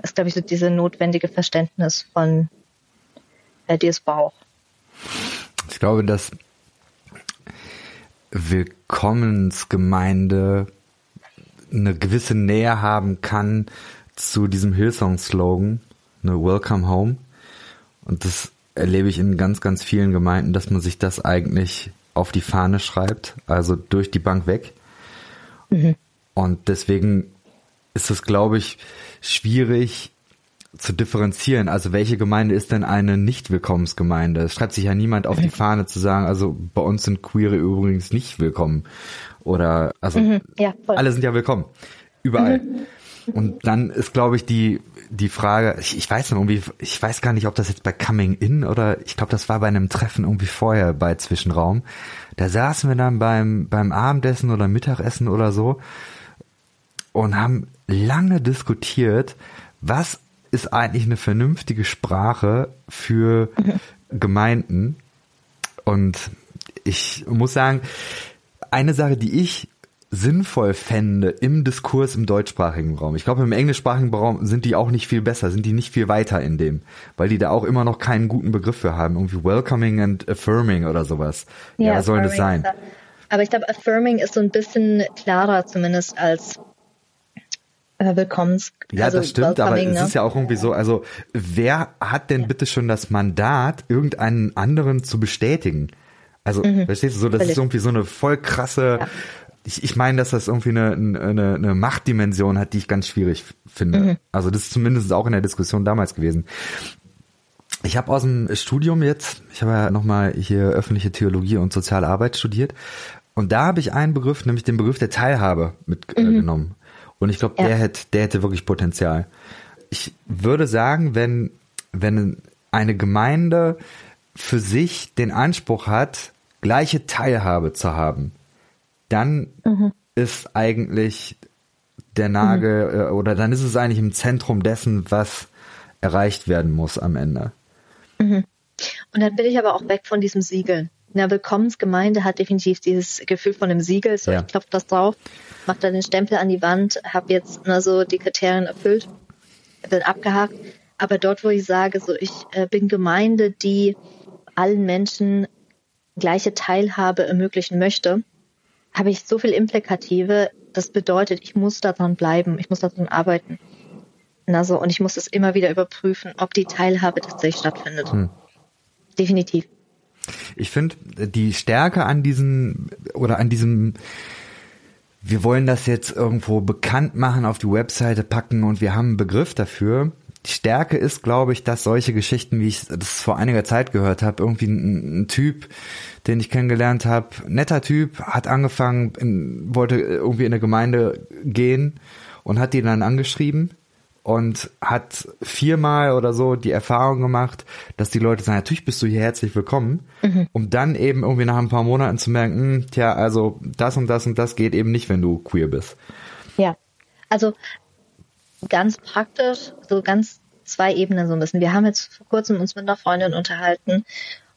ist, glaube ich, so diese notwendige Verständnis von äh, dieses Bauch. Ich glaube, dass Willkommensgemeinde eine gewisse Nähe haben kann zu diesem Hillsong-Slogan, ne, Welcome Home. Und das erlebe ich in ganz, ganz vielen Gemeinden, dass man sich das eigentlich auf die Fahne schreibt, also durch die Bank weg. Mhm. Und deswegen ist es, glaube ich, schwierig, zu differenzieren. Also welche Gemeinde ist denn eine Nicht-Willkommensgemeinde? Es schreibt sich ja niemand auf die Fahne zu sagen, also bei uns sind Queere übrigens nicht willkommen. Oder also mhm, ja, alle sind ja willkommen. Überall. Mhm. Und dann ist, glaube ich, die, die Frage, ich, ich weiß noch irgendwie, ich weiß gar nicht, ob das jetzt bei Coming In oder ich glaube, das war bei einem Treffen irgendwie vorher bei Zwischenraum. Da saßen wir dann beim, beim Abendessen oder Mittagessen oder so und haben lange diskutiert, was ist eigentlich eine vernünftige Sprache für Gemeinden. Und ich muss sagen, eine Sache, die ich sinnvoll fände im Diskurs im deutschsprachigen Raum. Ich glaube, im englischsprachigen Raum sind die auch nicht viel besser, sind die nicht viel weiter in dem, weil die da auch immer noch keinen guten Begriff für haben. Irgendwie welcoming and affirming oder sowas. Ja, ja was soll das sein? Aber ich glaube, affirming ist so ein bisschen klarer zumindest als äh, willkommens. Ja, also das stimmt, aber es ne? ist ja auch irgendwie so, also wer hat denn ja. bitte schon das Mandat, irgendeinen anderen zu bestätigen? Also, mhm. verstehst du so, das Völlig. ist irgendwie so eine voll krasse, ja. Ich, ich meine, dass das irgendwie eine, eine, eine Machtdimension hat, die ich ganz schwierig finde. Mhm. Also das ist zumindest auch in der Diskussion damals gewesen. Ich habe aus dem Studium jetzt, ich habe ja nochmal hier öffentliche Theologie und soziale Arbeit studiert und da habe ich einen Begriff, nämlich den Begriff der Teilhabe mitgenommen. Mhm. Und ich glaube, ja. der hätte, der hätte wirklich Potenzial. Ich würde sagen, wenn, wenn eine Gemeinde für sich den Anspruch hat, gleiche Teilhabe zu haben, dann mhm. ist eigentlich der Nagel mhm. Äh, oder dann ist es eigentlich im Zentrum dessen, was erreicht werden muss am Ende. Mhm. Und dann bin ich aber auch weg von diesem Siegel. Eine Willkommensgemeinde hat definitiv dieses Gefühl von einem Siegel. So, ja. ich klopfe das drauf, mache da den Stempel an die Wand, habe jetzt na, so die Kriterien erfüllt, bin abgehakt. Aber dort, wo ich sage, so ich äh, bin Gemeinde, die allen Menschen gleiche Teilhabe ermöglichen möchte, habe ich so viel Implikative. Das bedeutet, ich muss daran bleiben, ich muss daran arbeiten. Also, und ich muss es immer wieder überprüfen, ob die Teilhabe tatsächlich stattfindet. Hm. Definitiv. Ich finde die Stärke an diesem oder an diesem wir wollen das jetzt irgendwo bekannt machen, auf die Webseite packen und wir haben einen Begriff dafür. Die Stärke ist, glaube ich, dass solche Geschichten, wie ich das vor einiger Zeit gehört habe, irgendwie ein, ein Typ, den ich kennengelernt habe, netter Typ, hat angefangen, in, wollte irgendwie in eine Gemeinde gehen und hat die dann angeschrieben und hat viermal oder so die Erfahrung gemacht, dass die Leute sagen, natürlich bist du hier herzlich willkommen, mhm. um dann eben irgendwie nach ein paar Monaten zu merken, hm, tja, also das und das und das geht eben nicht, wenn du queer bist. Ja, also ganz praktisch, so ganz zwei Ebenen so ein bisschen. Wir haben jetzt vor kurzem uns mit einer Freundin unterhalten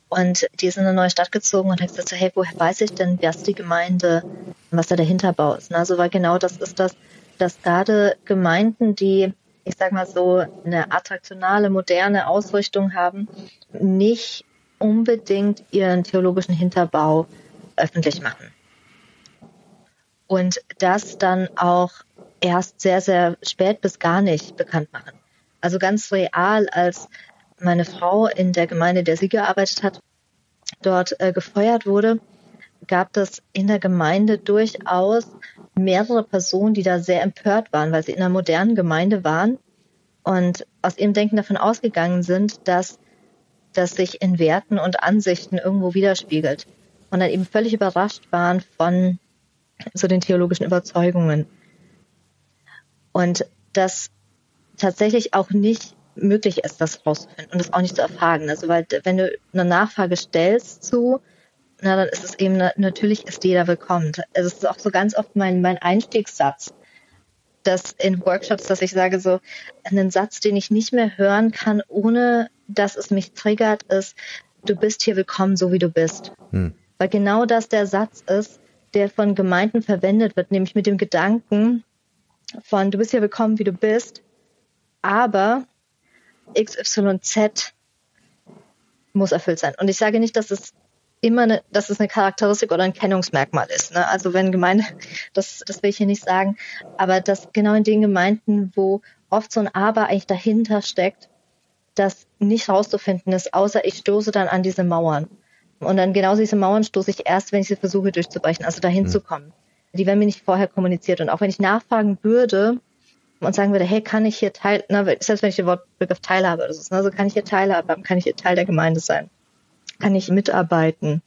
und die ist in eine neue Stadt gezogen und hat gesagt, hey, woher weiß ich denn, wer ist die Gemeinde, was da der Hinterbau ist? Also weil genau das ist das, dass gerade Gemeinden, die ich sag mal so, eine attraktionale, moderne Ausrichtung haben, nicht unbedingt ihren theologischen Hinterbau öffentlich machen. Und das dann auch erst sehr, sehr spät bis gar nicht bekannt machen. Also ganz real, als meine Frau in der Gemeinde, der sie gearbeitet hat, dort äh, gefeuert wurde, gab es in der Gemeinde durchaus mehrere Personen, die da sehr empört waren, weil sie in einer modernen Gemeinde waren und aus ihrem Denken davon ausgegangen sind, dass das sich in Werten und Ansichten irgendwo widerspiegelt und dann eben völlig überrascht waren von so den theologischen Überzeugungen. Und das tatsächlich auch nicht möglich ist, das rauszufinden und das auch nicht zu erfragen. Also weil wenn du eine Nachfrage stellst zu na, dann ist es eben, natürlich ist jeder willkommen. Also es ist auch so ganz oft mein, mein Einstiegssatz, dass in Workshops, dass ich sage so, einen Satz, den ich nicht mehr hören kann, ohne dass es mich triggert, ist, du bist hier willkommen, so wie du bist. Hm. Weil genau das der Satz ist, der von Gemeinden verwendet wird, nämlich mit dem Gedanken von, du bist hier willkommen, wie du bist, aber XYZ muss erfüllt sein. Und ich sage nicht, dass es immer eine, dass es eine Charakteristik oder ein Kennungsmerkmal ist. Ne? Also wenn Gemeinde, das, das will ich hier nicht sagen, aber dass genau in den Gemeinden, wo oft so ein Aber eigentlich dahinter steckt, das nicht rauszufinden ist, außer ich stoße dann an diese Mauern. Und dann genauso diese Mauern stoße ich erst, wenn ich sie versuche durchzubrechen, also dahin mhm. zu kommen. Die werden mir nicht vorher kommuniziert. Und auch wenn ich nachfragen würde und sagen würde, hey, kann ich hier Teil, na, selbst wenn ich den Wortbegriff Teilhabe oder so, also kann ich hier Teilhabe haben, kann ich hier Teil der Gemeinde sein? kann ich mitarbeiten,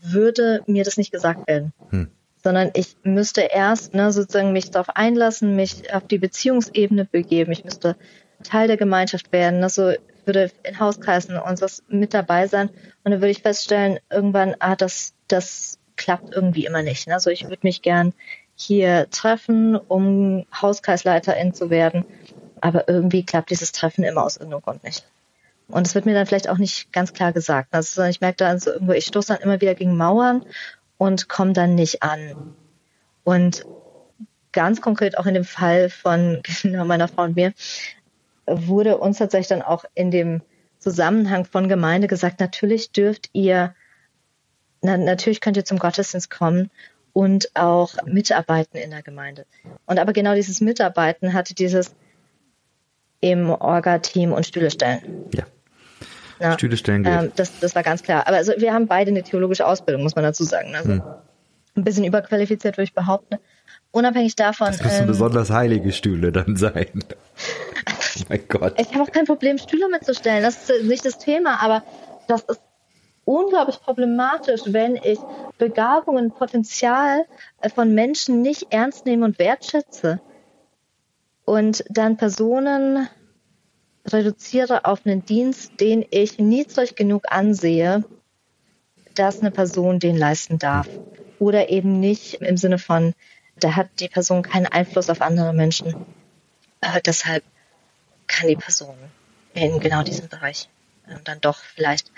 würde mir das nicht gesagt werden. Hm. Sondern ich müsste erst ne, sozusagen mich darauf einlassen, mich auf die Beziehungsebene begeben. Ich müsste Teil der Gemeinschaft werden. Also würde in Hauskreisen und das mit dabei sein. Und dann würde ich feststellen, irgendwann, ah, das, das klappt irgendwie immer nicht. Ne? Also ich würde mich gern hier treffen, um Hauskreisleiterin zu werden. Aber irgendwie klappt dieses Treffen immer aus irgendeinem Grund nicht. Und es wird mir dann vielleicht auch nicht ganz klar gesagt. Also ich merke da also irgendwo, ich stoße dann immer wieder gegen Mauern und komme dann nicht an. Und ganz konkret auch in dem Fall von genau meiner Frau und mir wurde uns tatsächlich dann auch in dem Zusammenhang von Gemeinde gesagt, natürlich dürft ihr, na, natürlich könnt ihr zum Gottesdienst kommen und auch mitarbeiten in der Gemeinde. Und aber genau dieses Mitarbeiten hatte dieses im Orga-Team und Stühle stellen. Ja. Ja. Stühle stellen geht. Ähm, das, das war ganz klar. Aber also wir haben beide eine theologische Ausbildung, muss man dazu sagen. Also hm. ein bisschen überqualifiziert, würde ich behaupten. Unabhängig davon. Das müssen ähm, besonders heilige Stühle dann sein. oh mein Gott. Ich habe auch kein Problem, Stühle mitzustellen. Das ist nicht das Thema, aber das ist unglaublich problematisch, wenn ich Begabungen, Potenzial äh, von Menschen nicht ernst nehme und wertschätze und dann Personen reduziere auf einen Dienst, den ich niedrig genug ansehe, dass eine Person den leisten darf. Oder eben nicht im Sinne von, da hat die Person keinen Einfluss auf andere Menschen. Äh, deshalb kann die Person in genau diesem Bereich äh, dann doch vielleicht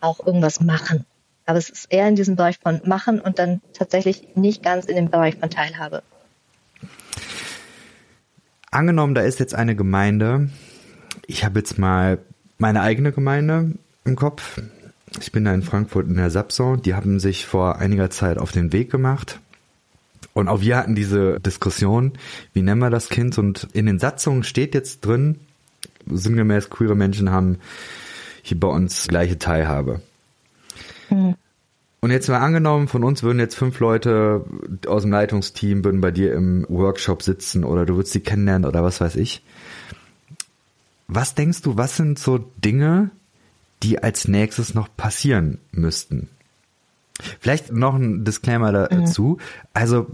auch irgendwas machen. Aber es ist eher in diesem Bereich von machen und dann tatsächlich nicht ganz in dem Bereich von Teilhabe. Angenommen, da ist jetzt eine Gemeinde. Ich habe jetzt mal meine eigene Gemeinde im Kopf. Ich bin da in Frankfurt in der Sapson. Die haben sich vor einiger Zeit auf den Weg gemacht. Und auch wir hatten diese Diskussion, wie nennen wir das Kind? Und in den Satzungen steht jetzt drin, sinngemäß queere Menschen haben hier bei uns gleiche Teilhabe. Mhm. Und jetzt mal angenommen, von uns würden jetzt fünf Leute aus dem Leitungsteam würden bei dir im Workshop sitzen oder du würdest sie kennenlernen oder was weiß ich. Was denkst du, was sind so Dinge, die als nächstes noch passieren müssten? Vielleicht noch ein Disclaimer dazu. Mhm. Also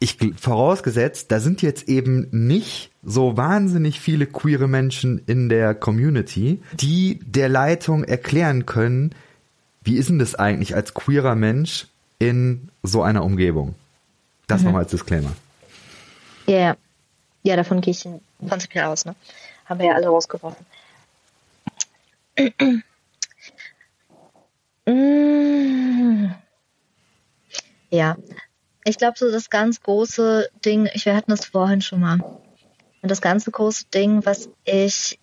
ich vorausgesetzt, da sind jetzt eben nicht so wahnsinnig viele queere Menschen in der Community, die der Leitung erklären können, wie ist denn das eigentlich als queerer Mensch in so einer Umgebung? Das mhm. nochmal als Disclaimer. Ja, yeah. ja, davon gehe ich prinzipiell aus. Ne? Haben wir ja alle rausgeworfen. Ja, ich glaube, so das ganz große Ding, ich, wir hatten das vorhin schon mal. Und das ganze große Ding, was ich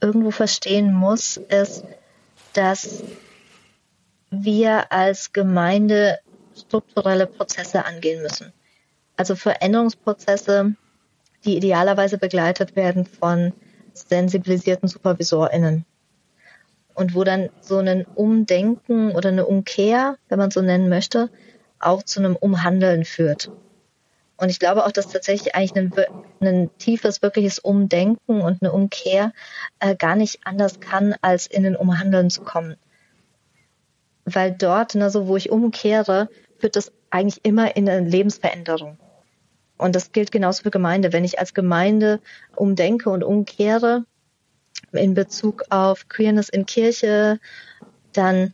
irgendwo verstehen muss, ist, dass wir als Gemeinde strukturelle Prozesse angehen müssen. Also Veränderungsprozesse, die idealerweise begleitet werden von sensibilisierten SupervisorInnen. Und wo dann so ein Umdenken oder eine Umkehr, wenn man so nennen möchte, auch zu einem Umhandeln führt. Und ich glaube auch, dass tatsächlich eigentlich ein, ein tiefes, wirkliches Umdenken und eine Umkehr äh, gar nicht anders kann, als in ein Umhandeln zu kommen weil dort, ne, so wo ich umkehre, führt das eigentlich immer in eine Lebensveränderung. Und das gilt genauso für Gemeinde. Wenn ich als Gemeinde umdenke und umkehre in Bezug auf Queerness in Kirche, dann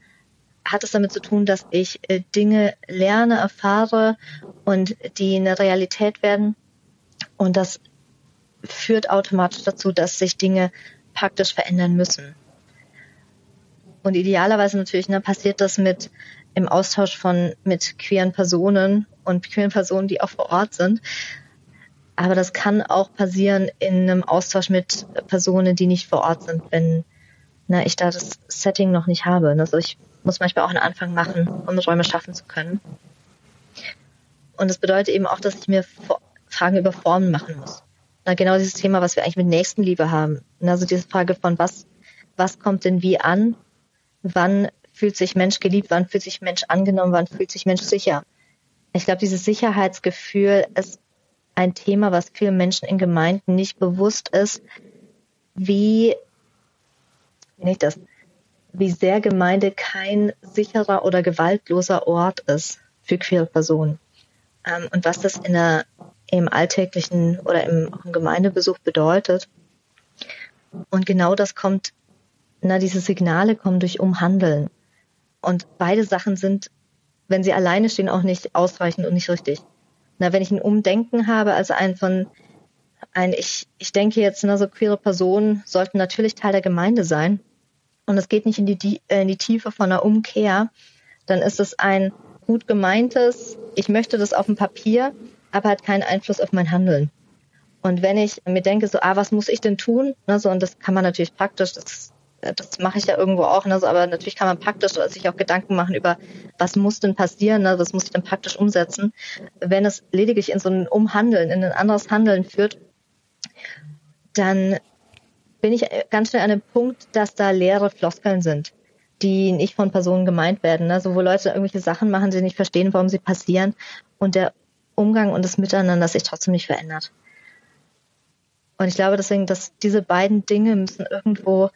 hat es damit zu tun, dass ich äh, Dinge lerne, erfahre und die eine Realität werden. Und das führt automatisch dazu, dass sich Dinge praktisch verändern müssen. Und idealerweise natürlich ne, passiert das mit im Austausch von mit queeren Personen und queeren Personen, die auch vor Ort sind. Aber das kann auch passieren in einem Austausch mit Personen, die nicht vor Ort sind, wenn na, ich da das Setting noch nicht habe. Also ich muss manchmal auch einen Anfang machen, um Räume schaffen zu können. Und das bedeutet eben auch, dass ich mir Fragen über Formen machen muss. Na, genau dieses Thema, was wir eigentlich mit Nächstenliebe haben. Also diese Frage von was, was kommt denn wie an wann fühlt sich Mensch geliebt, wann fühlt sich Mensch angenommen, wann fühlt sich Mensch sicher. Ich glaube, dieses Sicherheitsgefühl ist ein Thema, was vielen Menschen in Gemeinden nicht bewusst ist, wie, nicht das, wie sehr Gemeinde kein sicherer oder gewaltloser Ort ist für queere Personen. Ähm, und was das in der, im alltäglichen oder im, im Gemeindebesuch bedeutet. Und genau das kommt na, diese Signale kommen durch Umhandeln. Und beide Sachen sind, wenn sie alleine stehen, auch nicht ausreichend und nicht richtig. Na, wenn ich ein Umdenken habe, also ein von, ein, ich, ich denke jetzt, na, so queere Personen sollten natürlich Teil der Gemeinde sein. Und es geht nicht in die, äh, in die Tiefe von einer Umkehr, dann ist es ein gut gemeintes, ich möchte das auf dem Papier, aber hat keinen Einfluss auf mein Handeln. Und wenn ich mir denke, so, ah, was muss ich denn tun? Na, so, und das kann man natürlich praktisch, das das mache ich ja irgendwo auch, ne? aber natürlich kann man praktisch sich auch Gedanken machen über, was muss denn passieren, ne? was muss ich denn praktisch umsetzen. Wenn es lediglich in so ein Umhandeln, in ein anderes Handeln führt, dann bin ich ganz schnell an dem Punkt, dass da leere Floskeln sind, die nicht von Personen gemeint werden. Also wo Leute irgendwelche Sachen machen, sie nicht verstehen, warum sie passieren und der Umgang und das Miteinander sich trotzdem nicht verändert. Und ich glaube deswegen, dass diese beiden Dinge müssen irgendwo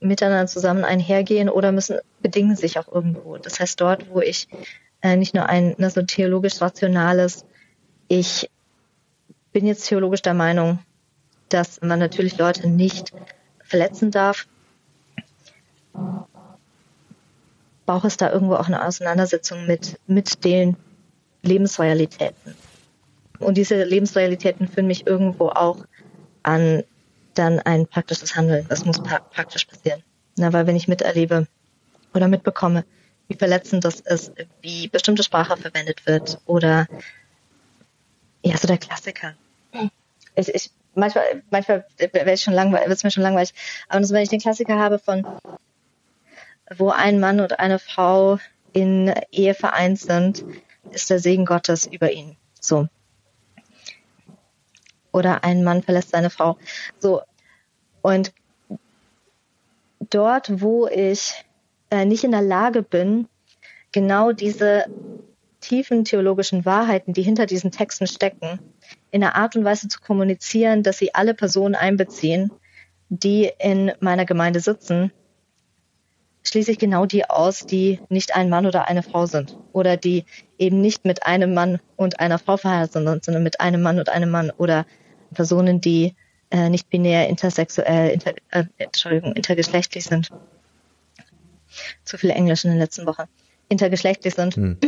miteinander zusammen einhergehen oder müssen bedingen sich auch irgendwo. Das heißt, dort, wo ich äh, nicht nur ein ne, so theologisch rationales, ich bin jetzt theologisch der Meinung, dass man natürlich Leute nicht verletzen darf, braucht es da irgendwo auch eine Auseinandersetzung mit, mit den Lebensrealitäten. Und diese Lebensrealitäten führen mich irgendwo auch an dann ein praktisches Handeln. Das muss pra praktisch passieren. Na, weil wenn ich miterlebe oder mitbekomme, wie verletzend das ist, wie bestimmte Sprache verwendet wird oder ja, so der Klassiker. Ich, ich, manchmal, manchmal wird es schon langweilig, wird's mir schon langweilig. Aber wenn ich den Klassiker habe von, wo ein Mann und eine Frau in Ehe vereint sind, ist der Segen Gottes über ihn. So. Oder ein Mann verlässt seine Frau. So. Und dort, wo ich äh, nicht in der Lage bin, genau diese tiefen theologischen Wahrheiten, die hinter diesen Texten stecken, in einer Art und Weise zu kommunizieren, dass sie alle Personen einbeziehen, die in meiner Gemeinde sitzen, schließe ich genau die aus, die nicht ein Mann oder eine Frau sind oder die eben nicht mit einem Mann und einer Frau verheiratet sind, sondern mit einem Mann und einem Mann oder Personen, die äh, nicht binär, intersexuell, inter, äh, Entschuldigung, intergeschlechtlich sind. Zu viel Englisch in der letzten Woche. Intergeschlechtlich sind. Hm.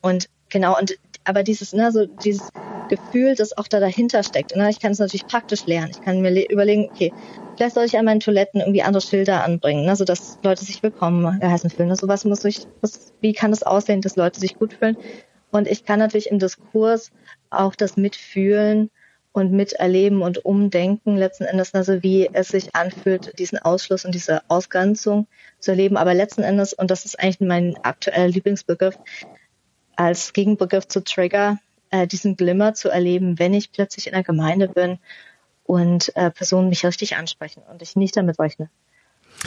Und genau, und aber dieses, ne, so dieses Gefühl, das auch da dahinter steckt. Ne, ich kann es natürlich praktisch lernen. Ich kann mir überlegen, okay, vielleicht soll ich an meinen Toiletten irgendwie andere Schilder anbringen, ne, sodass Leute sich willkommen geheißen fühlen. Ne, so was muss ich, was, wie kann es das aussehen, dass Leute sich gut fühlen? Und ich kann natürlich im Diskurs auch das mitfühlen und miterleben und umdenken letzten Endes, also wie es sich anfühlt, diesen Ausschluss und diese Ausgrenzung zu erleben. Aber letzten Endes, und das ist eigentlich mein aktueller Lieblingsbegriff, als Gegenbegriff zu Trigger, äh, diesen Glimmer zu erleben, wenn ich plötzlich in der Gemeinde bin und äh, Personen mich richtig ansprechen und ich nicht damit rechne.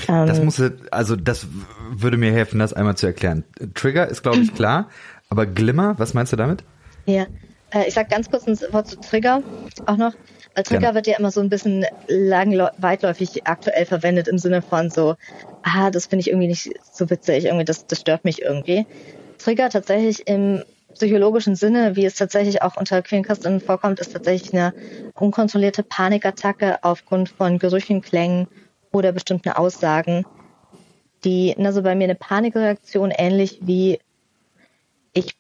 Ähm, das muss, also das würde mir helfen, das einmal zu erklären. Trigger ist, glaube ich, klar, aber Glimmer, was meinst du damit? Ja, äh, ich sag ganz kurz ein Wort zu Trigger auch noch. Weil Trigger Gerne. wird ja immer so ein bisschen lang, weitläufig aktuell verwendet im Sinne von so, ah, das finde ich irgendwie nicht so witzig, irgendwie das, das stört mich irgendwie. Trigger tatsächlich im psychologischen Sinne, wie es tatsächlich auch unter Queen Christinnen vorkommt, ist tatsächlich eine unkontrollierte Panikattacke aufgrund von Gerüchen, Klängen oder bestimmten Aussagen, die, also bei mir eine Panikreaktion ähnlich wie ich,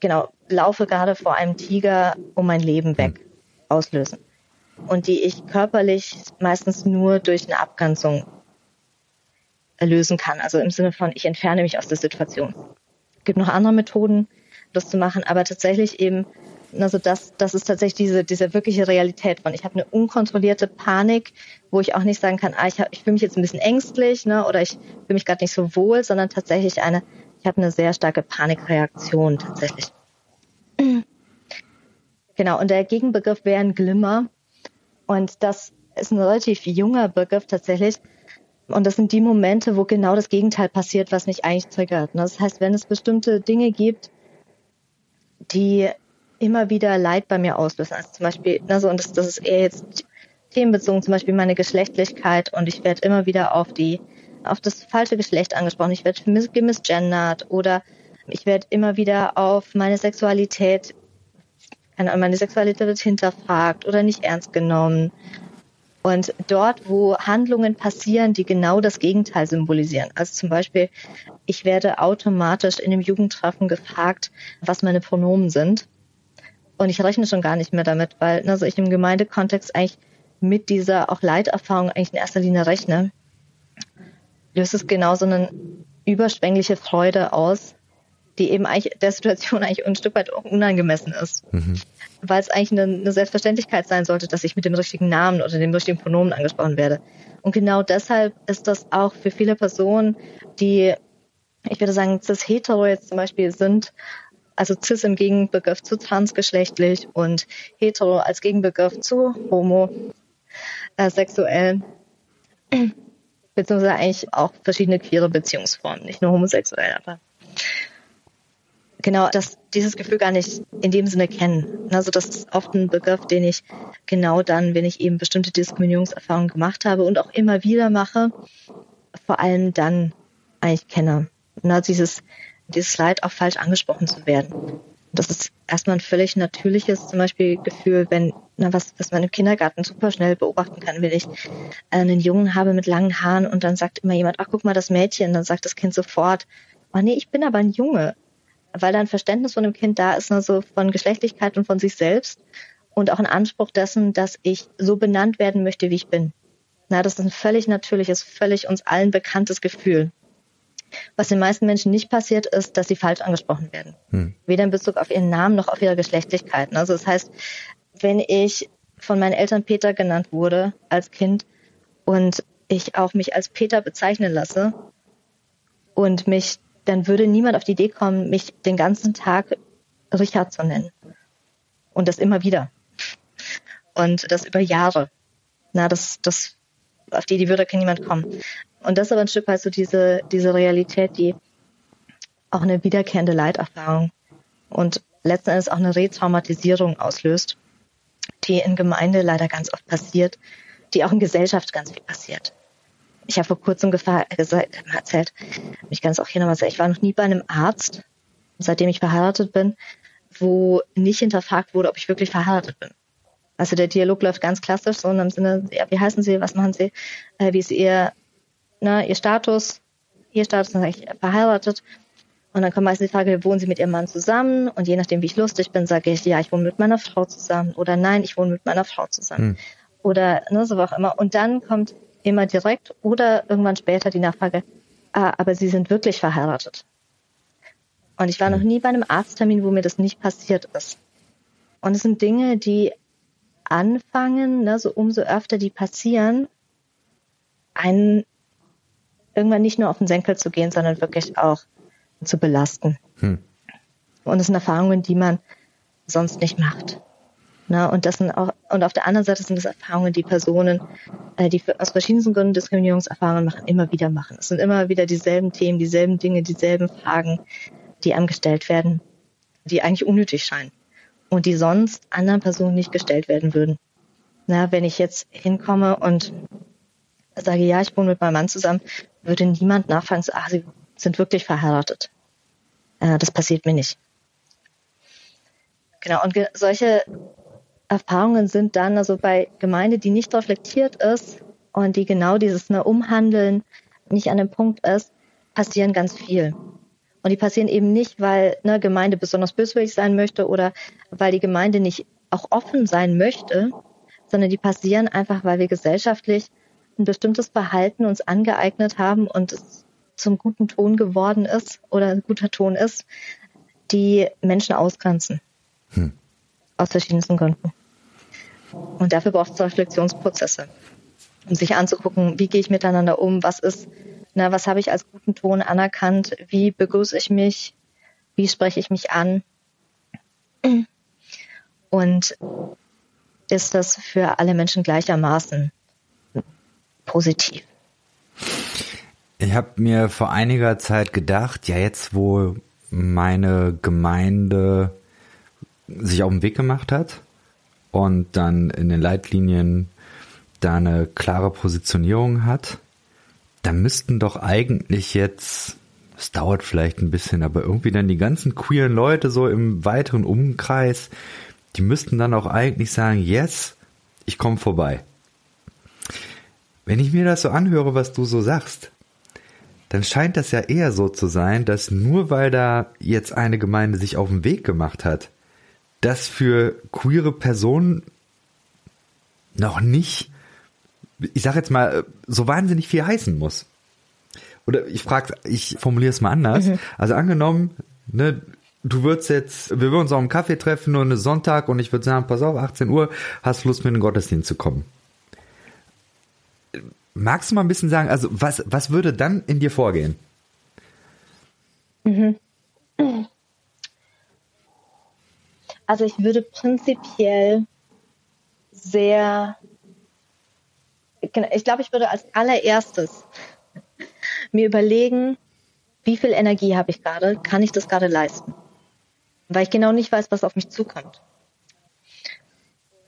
genau, laufe gerade vor einem Tiger um mein Leben weg auslösen. Und die ich körperlich meistens nur durch eine Abgrenzung lösen kann. Also im Sinne von, ich entferne mich aus der Situation. Gibt noch andere Methoden, das zu machen, aber tatsächlich eben, also das, das ist tatsächlich diese, diese wirkliche Realität von, ich habe eine unkontrollierte Panik, wo ich auch nicht sagen kann, ah, ich, ich fühle mich jetzt ein bisschen ängstlich ne, oder ich fühle mich gerade nicht so wohl, sondern tatsächlich eine, ich habe eine sehr starke Panikreaktion tatsächlich. Genau, und der Gegenbegriff wäre ein Glimmer. Und das ist ein relativ junger Begriff tatsächlich. Und das sind die Momente, wo genau das Gegenteil passiert, was mich eigentlich triggert. Das heißt, wenn es bestimmte Dinge gibt, die immer wieder Leid bei mir auslösen, also zum Beispiel, also, und das, das ist eher jetzt themenbezogen, zum Beispiel meine Geschlechtlichkeit und ich werde immer wieder auf die, auf das falsche Geschlecht angesprochen, ich werde gemisgendert oder ich werde immer wieder auf meine Sexualität meine Sexualität wird hinterfragt oder nicht ernst genommen. Und dort, wo Handlungen passieren, die genau das Gegenteil symbolisieren. Also zum Beispiel, ich werde automatisch in dem Jugendtreffen gefragt, was meine Pronomen sind. Und ich rechne schon gar nicht mehr damit, weil also ich im Gemeindekontext eigentlich mit dieser auch Leiterfahrung eigentlich in erster Linie rechne. Löst es genau so eine überschwängliche Freude aus, die eben eigentlich der Situation eigentlich ein Stück weit unangemessen ist. Mhm. Weil es eigentlich eine, eine, Selbstverständlichkeit sein sollte, dass ich mit dem richtigen Namen oder dem richtigen Pronomen angesprochen werde. Und genau deshalb ist das auch für viele Personen, die, ich würde sagen, cis-hetero jetzt zum Beispiel sind, also cis im Gegenbegriff zu transgeschlechtlich und hetero als Gegenbegriff zu homosexuell, beziehungsweise eigentlich auch verschiedene queere Beziehungsformen, nicht nur homosexuell, aber genau dass dieses Gefühl gar nicht in dem Sinne kennen. Also das ist oft ein Begriff, den ich genau dann, wenn ich eben bestimmte Diskriminierungserfahrungen gemacht habe und auch immer wieder mache, vor allem dann eigentlich kenne. Na, dieses, dieses Leid auch falsch angesprochen zu werden. Das ist erstmal ein völlig natürliches zum Beispiel Gefühl, wenn, na, was, was man im Kindergarten super schnell beobachten kann, wenn ich einen Jungen habe mit langen Haaren und dann sagt immer jemand, ach guck mal, das Mädchen, dann sagt das Kind sofort, oh nee, ich bin aber ein Junge. Weil da ein Verständnis von dem Kind da ist, also von Geschlechtlichkeit und von sich selbst und auch ein Anspruch dessen, dass ich so benannt werden möchte, wie ich bin. Na, das ist ein völlig natürliches, völlig uns allen bekanntes Gefühl. Was den meisten Menschen nicht passiert, ist, dass sie falsch angesprochen werden. Hm. Weder in Bezug auf ihren Namen noch auf ihre Geschlechtlichkeiten. Also das heißt, wenn ich von meinen Eltern Peter genannt wurde als Kind und ich auch mich als Peter bezeichnen lasse und mich, dann würde niemand auf die Idee kommen, mich den ganzen Tag Richard zu nennen. Und das immer wieder. Und das über Jahre. Na, das, das, auf die, die würde kann niemand kommen. Und das ist aber ein Stück weit so diese, diese Realität, die auch eine wiederkehrende Leiterfahrung und letzten Endes auch eine Retraumatisierung auslöst, die in Gemeinde leider ganz oft passiert, die auch in Gesellschaft ganz viel passiert. Ich habe vor kurzem erzählt, ich kann es auch hier nochmal sagen, ich war noch nie bei einem Arzt, seitdem ich verheiratet bin, wo nicht hinterfragt wurde, ob ich wirklich verheiratet bin. Also der Dialog läuft ganz klassisch so in dem Sinne, ja, wie heißen Sie, was machen Sie, äh, wie ist Ihr ne, ihr Status, ihr Status, dann sage ich verheiratet. Und dann kommt meistens die Frage, wohnen Sie mit Ihrem Mann zusammen? Und je nachdem, wie ich lustig bin, sage ich, ja, ich wohne mit meiner Frau zusammen. Oder nein, ich wohne mit meiner Frau zusammen. Hm. Oder ne, so auch immer. Und dann kommt immer direkt oder irgendwann später die Nachfrage, ah, aber Sie sind wirklich verheiratet. Und ich war noch hm. nie bei einem Arzttermin, wo mir das nicht passiert ist. Und es sind Dinge, die anfangen, ne, so umso öfter die passieren, einen irgendwann nicht nur auf den Senkel zu gehen, sondern wirklich auch zu belasten. Hm. Und das sind Erfahrungen, die man sonst nicht macht. Na, und das sind auch, und auf der anderen Seite sind das Erfahrungen, die Personen, äh, die aus verschiedensten Gründen Diskriminierungserfahrungen machen, immer wieder machen. Es sind immer wieder dieselben Themen, dieselben Dinge, dieselben Fragen, die einem gestellt werden, die eigentlich unnötig scheinen und die sonst anderen Personen nicht gestellt werden würden. Na, wenn ich jetzt hinkomme und sage, ja, ich wohne mit meinem Mann zusammen, würde niemand nachfragen, ah, sie sind wirklich verheiratet. Äh, das passiert mir nicht. Genau, und solche Erfahrungen sind dann also bei Gemeinde, die nicht reflektiert ist und die genau dieses ne, Umhandeln nicht an dem Punkt ist, passieren ganz viel. Und die passieren eben nicht, weil eine Gemeinde besonders böswillig sein möchte oder weil die Gemeinde nicht auch offen sein möchte, sondern die passieren einfach, weil wir gesellschaftlich ein bestimmtes Verhalten uns angeeignet haben und es zum guten Ton geworden ist oder ein guter Ton ist, die Menschen ausgrenzen. Hm. Aus verschiedensten Gründen. Und dafür braucht es Reflexionsprozesse, um sich anzugucken, wie gehe ich miteinander um, was ist, na, was habe ich als guten Ton anerkannt, wie begrüße ich mich, wie spreche ich mich an. Und ist das für alle Menschen gleichermaßen positiv. Ich habe mir vor einiger Zeit gedacht, ja jetzt wo meine Gemeinde sich auf den Weg gemacht hat und dann in den Leitlinien da eine klare Positionierung hat, da müssten doch eigentlich jetzt, es dauert vielleicht ein bisschen, aber irgendwie dann die ganzen queeren Leute so im weiteren Umkreis, die müssten dann auch eigentlich sagen, yes, ich komme vorbei. Wenn ich mir das so anhöre, was du so sagst, dann scheint das ja eher so zu sein, dass nur weil da jetzt eine Gemeinde sich auf den Weg gemacht hat, das für queere Personen noch nicht, ich sag jetzt mal, so wahnsinnig viel heißen muss. Oder ich frage, ich formuliere es mal anders. Mhm. Also angenommen, ne, du würdest jetzt, wir würden uns auch im Kaffee treffen, nur eine Sonntag und ich würde sagen, pass auf, 18 Uhr, hast Lust mit in den Gottesdienst zu kommen. Magst du mal ein bisschen sagen, also was, was würde dann in dir vorgehen? Mhm. Also ich würde prinzipiell sehr, genau, ich glaube, ich würde als allererstes mir überlegen, wie viel Energie habe ich gerade, kann ich das gerade leisten? Weil ich genau nicht weiß, was auf mich zukommt.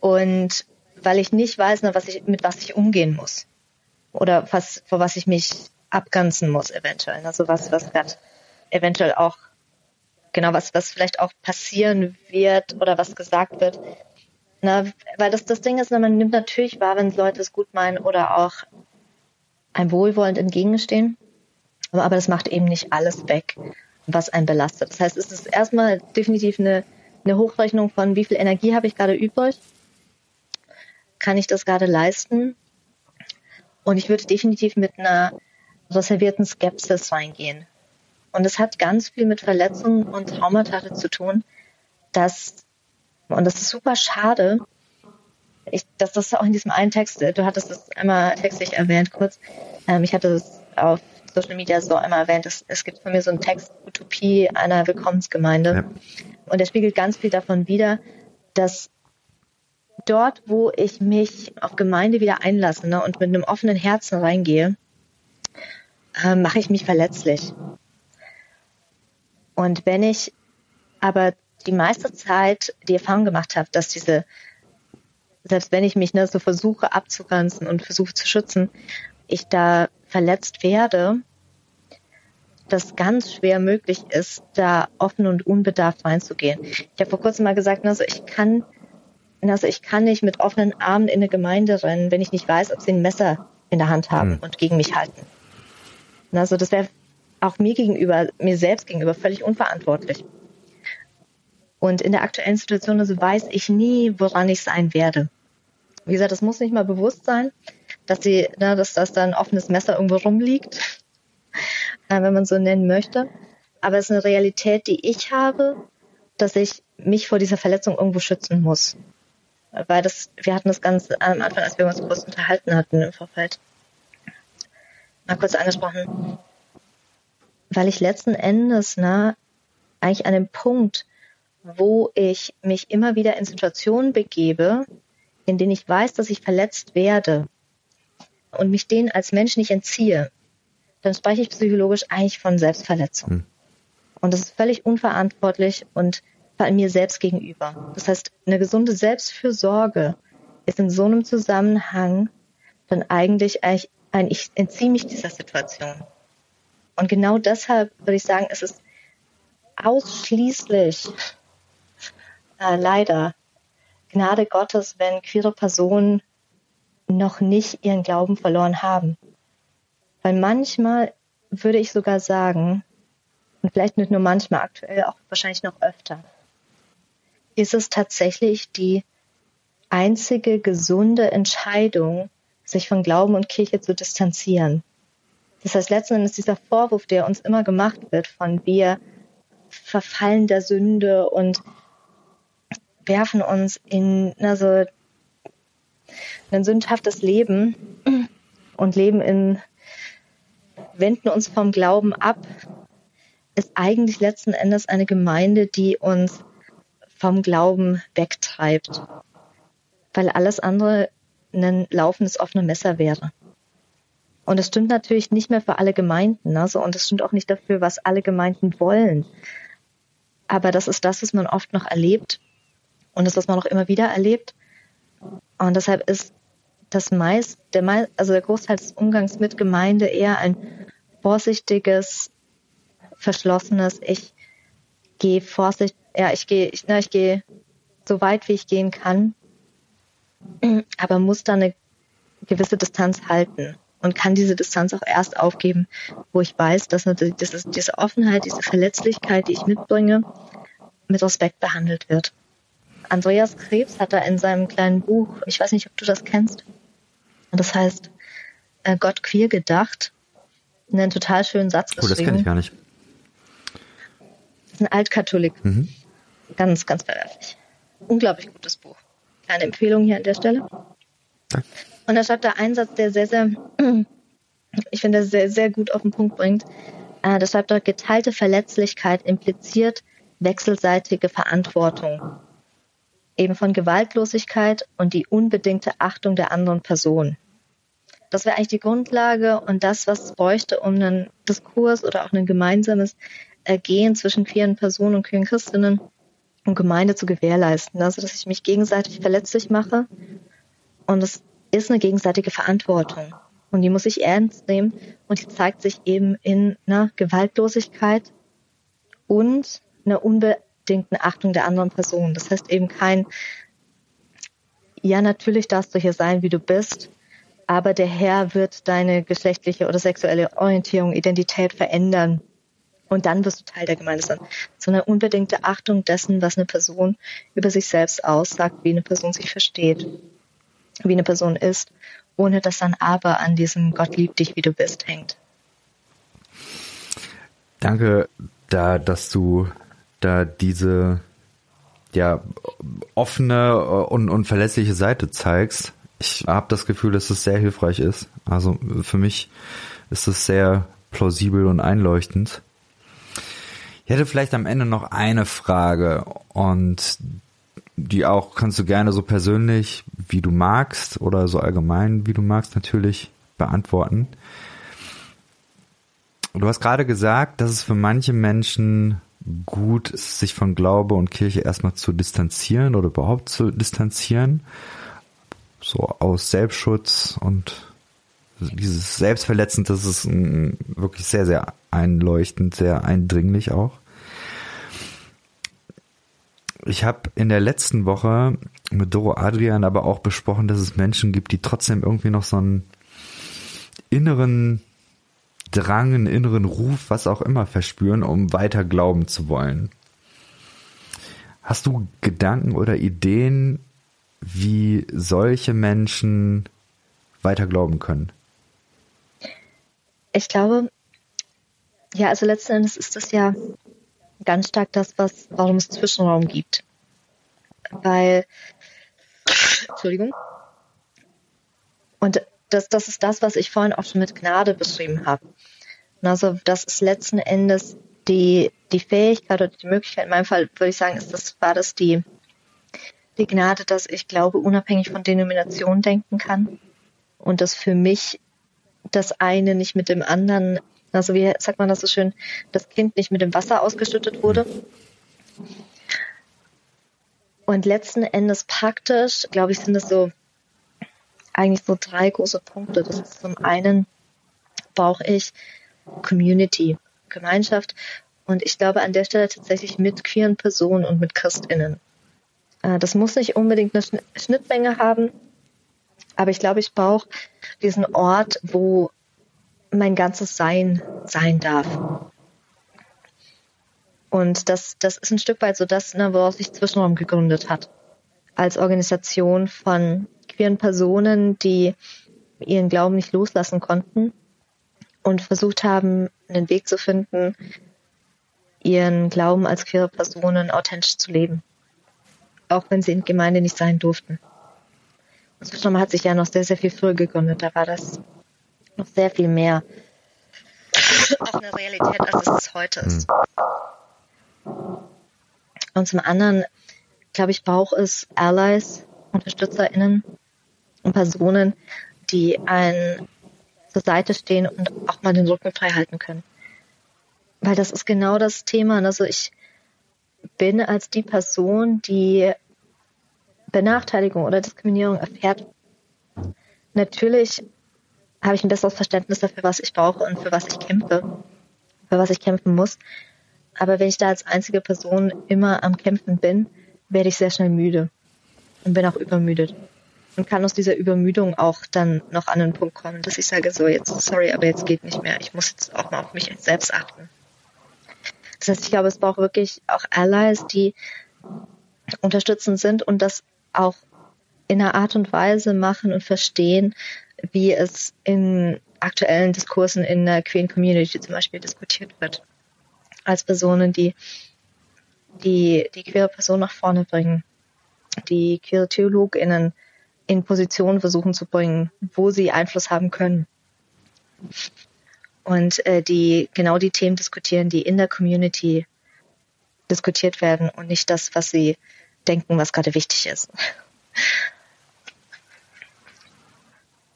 Und weil ich nicht weiß, was ich, mit was ich umgehen muss oder was, vor was ich mich abgrenzen muss eventuell. Also was, was gerade eventuell auch genau, was, was vielleicht auch passieren wird oder was gesagt wird. Na, weil das, das Ding ist, man nimmt natürlich wahr, wenn Leute es gut meinen oder auch ein wohlwollend entgegenstehen. Aber, aber das macht eben nicht alles weg, was einen belastet. Das heißt, es ist erstmal definitiv eine, eine Hochrechnung von, wie viel Energie habe ich gerade übrig? Kann ich das gerade leisten? Und ich würde definitiv mit einer reservierten Skepsis reingehen. Und es hat ganz viel mit Verletzungen und Traumata zu tun, dass, und das ist super schade, ich, dass das auch in diesem einen Text, du hattest das einmal textlich erwähnt kurz, ähm, ich hatte das auf Social Media so einmal erwähnt, es, es gibt von mir so einen Text, Utopie einer Willkommensgemeinde. Ja. Und der spiegelt ganz viel davon wider, dass dort, wo ich mich auf Gemeinde wieder einlasse ne, und mit einem offenen Herzen reingehe, äh, mache ich mich verletzlich. Und wenn ich aber die meiste Zeit die Erfahrung gemacht habe, dass diese, selbst wenn ich mich ne, so versuche abzugrenzen und versuche zu schützen, ich da verletzt werde, das ganz schwer möglich ist, da offen und unbedarft reinzugehen. Ich habe vor kurzem mal gesagt, also ich kann, also ich kann nicht mit offenen Armen in eine Gemeinde rennen, wenn ich nicht weiß, ob sie ein Messer in der Hand haben hm. und gegen mich halten. Also das wäre auch mir gegenüber, mir selbst gegenüber völlig unverantwortlich. Und in der aktuellen Situation also weiß ich nie, woran ich sein werde. Wie gesagt, das muss nicht mal bewusst sein, dass sie, ne, dass das da ein offenes Messer irgendwo rumliegt, äh, wenn man so nennen möchte. Aber es ist eine Realität, die ich habe, dass ich mich vor dieser Verletzung irgendwo schützen muss. Weil das, wir hatten das ganz am Anfang, als wir uns kurz unterhalten hatten im Vorfeld, mal kurz angesprochen weil ich letzten Endes ne, eigentlich an dem Punkt, wo ich mich immer wieder in Situationen begebe, in denen ich weiß, dass ich verletzt werde und mich denen als Mensch nicht entziehe, dann spreche ich psychologisch eigentlich von Selbstverletzung. Hm. Und das ist völlig unverantwortlich und vor allem mir selbst gegenüber. Das heißt, eine gesunde Selbstfürsorge ist in so einem Zusammenhang dann eigentlich, eigentlich ein, ich entziehe mich dieser Situation. Und genau deshalb würde ich sagen, es ist ausschließlich äh, leider Gnade Gottes, wenn queere Personen noch nicht ihren Glauben verloren haben. Weil manchmal würde ich sogar sagen, und vielleicht nicht nur manchmal, aktuell auch wahrscheinlich noch öfter, ist es tatsächlich die einzige gesunde Entscheidung, sich von Glauben und Kirche zu distanzieren. Das heißt, letzten Endes dieser Vorwurf, der uns immer gemacht wird, von wir verfallen der Sünde und werfen uns in also ein sündhaftes Leben und leben in, wenden uns vom Glauben ab, ist eigentlich letzten Endes eine Gemeinde, die uns vom Glauben wegtreibt, weil alles andere ein laufendes offene Messer wäre. Und das stimmt natürlich nicht mehr für alle Gemeinden. Also, und das stimmt auch nicht dafür, was alle Gemeinden wollen. Aber das ist das, was man oft noch erlebt und das, was man auch immer wieder erlebt. Und deshalb ist das meist, der meist, also der Großteil des Umgangs mit Gemeinde eher ein vorsichtiges, verschlossenes, ich gehe vorsichtig, ja, ich gehe, ich, na, ich gehe so weit, wie ich gehen kann, aber muss da eine gewisse Distanz halten und kann diese Distanz auch erst aufgeben, wo ich weiß, dass dass diese Offenheit, diese Verletzlichkeit, die ich mitbringe, mit Respekt behandelt wird. Andreas Krebs hat da in seinem kleinen Buch, ich weiß nicht, ob du das kennst, das heißt äh, Gott queer gedacht, einen total schönen Satz geschrieben. Oh, das kenne ich gar nicht. Das ist ein Altkatholik. Mhm. Ganz, ganz verwerflich. Unglaublich gutes Buch. Eine Empfehlung hier an der Stelle. Danke. Und da schreibt er einen Satz, der sehr, sehr, ich finde, sehr, sehr gut auf den Punkt bringt. Äh, da schreibt er, geteilte Verletzlichkeit impliziert wechselseitige Verantwortung. Eben von Gewaltlosigkeit und die unbedingte Achtung der anderen Person. Das wäre eigentlich die Grundlage und das, was es bräuchte, um einen Diskurs oder auch ein gemeinsames Ergehen zwischen queeren Personen und queeren Christinnen und Gemeinde zu gewährleisten. Also, dass ich mich gegenseitig verletzlich mache und es ist eine gegenseitige Verantwortung. Und die muss ich ernst nehmen. Und die zeigt sich eben in einer Gewaltlosigkeit und einer unbedingten Achtung der anderen Person. Das heißt eben kein, ja, natürlich darfst du hier sein, wie du bist, aber der Herr wird deine geschlechtliche oder sexuelle Orientierung, Identität verändern. Und dann wirst du Teil der Gemeinde sein. So eine unbedingte Achtung dessen, was eine Person über sich selbst aussagt, wie eine Person sich versteht, wie eine Person ist, ohne dass dann aber an diesem Gott liebt dich, wie du bist, hängt. Danke, da, dass du da diese ja offene und, und verlässliche Seite zeigst. Ich habe das Gefühl, dass es sehr hilfreich ist. Also für mich ist es sehr plausibel und einleuchtend. Ich hätte vielleicht am Ende noch eine Frage und die auch kannst du gerne so persönlich, wie du magst oder so allgemein, wie du magst natürlich beantworten. Du hast gerade gesagt, dass es für manche Menschen gut ist, sich von Glaube und Kirche erstmal zu distanzieren oder überhaupt zu distanzieren. So aus Selbstschutz und dieses Selbstverletzend, das ist wirklich sehr, sehr einleuchtend, sehr eindringlich auch. Ich habe in der letzten Woche mit Doro Adrian aber auch besprochen, dass es Menschen gibt, die trotzdem irgendwie noch so einen inneren Drang, einen inneren Ruf, was auch immer verspüren, um weiter glauben zu wollen. Hast du Gedanken oder Ideen, wie solche Menschen weiter glauben können? Ich glaube, ja, also letzten Endes ist das ja ganz stark das, was, warum es Zwischenraum gibt. Weil, Entschuldigung. Und das, das ist das, was ich vorhin auch schon mit Gnade beschrieben habe. Also das ist letzten Endes die, die Fähigkeit oder die Möglichkeit, in meinem Fall würde ich sagen, ist das, war das die, die Gnade, dass ich glaube, unabhängig von Denomination denken kann und dass für mich das eine nicht mit dem anderen, also wie sagt man das so schön, das Kind nicht mit dem Wasser ausgeschüttet wurde. Und letzten Endes praktisch, glaube ich, sind es so eigentlich so drei große Punkte. Das ist zum einen brauche ich Community, Gemeinschaft und ich glaube an der Stelle tatsächlich mit queeren Personen und mit Christinnen. Äh, das muss nicht unbedingt eine Schnittmenge haben, aber ich glaube, ich brauche diesen Ort, wo mein ganzes Sein sein darf. Und das, das ist ein Stück weit so das, ne, woraus sich Zwischenraum gegründet hat. Als Organisation von queeren Personen, die ihren Glauben nicht loslassen konnten und versucht haben, einen Weg zu finden, ihren Glauben als queere Personen authentisch zu leben. Auch wenn sie in Gemeinde nicht sein durften. Und Zwischenraum hat sich ja noch sehr, sehr viel früher gegründet. Da war das noch sehr viel mehr auch eine Realität, als es heute ist. Hm. Und zum anderen, glaube ich, braucht es Allies, UnterstützerInnen, und Personen, die einen zur Seite stehen und auch mal den Rücken frei halten können. Weil das ist genau das Thema. Also ich bin als die Person, die Benachteiligung oder Diskriminierung erfährt, natürlich habe ich ein besseres Verständnis dafür, was ich brauche und für was ich kämpfe, für was ich kämpfen muss. Aber wenn ich da als einzige Person immer am Kämpfen bin, werde ich sehr schnell müde und bin auch übermüdet und kann aus dieser Übermüdung auch dann noch an den Punkt kommen, dass ich sage, so jetzt, sorry, aber jetzt geht nicht mehr. Ich muss jetzt auch mal auf mich selbst achten. Das heißt, ich glaube, es braucht wirklich auch Allies, die unterstützend sind und das auch in einer Art und Weise machen und verstehen, wie es in aktuellen Diskursen in der Queen Community zum Beispiel diskutiert wird. Als Personen, die die, die queere Person nach vorne bringen, die queere TheologInnen in Positionen versuchen zu bringen, wo sie Einfluss haben können. Und äh, die genau die Themen diskutieren, die in der Community diskutiert werden und nicht das, was sie denken, was gerade wichtig ist.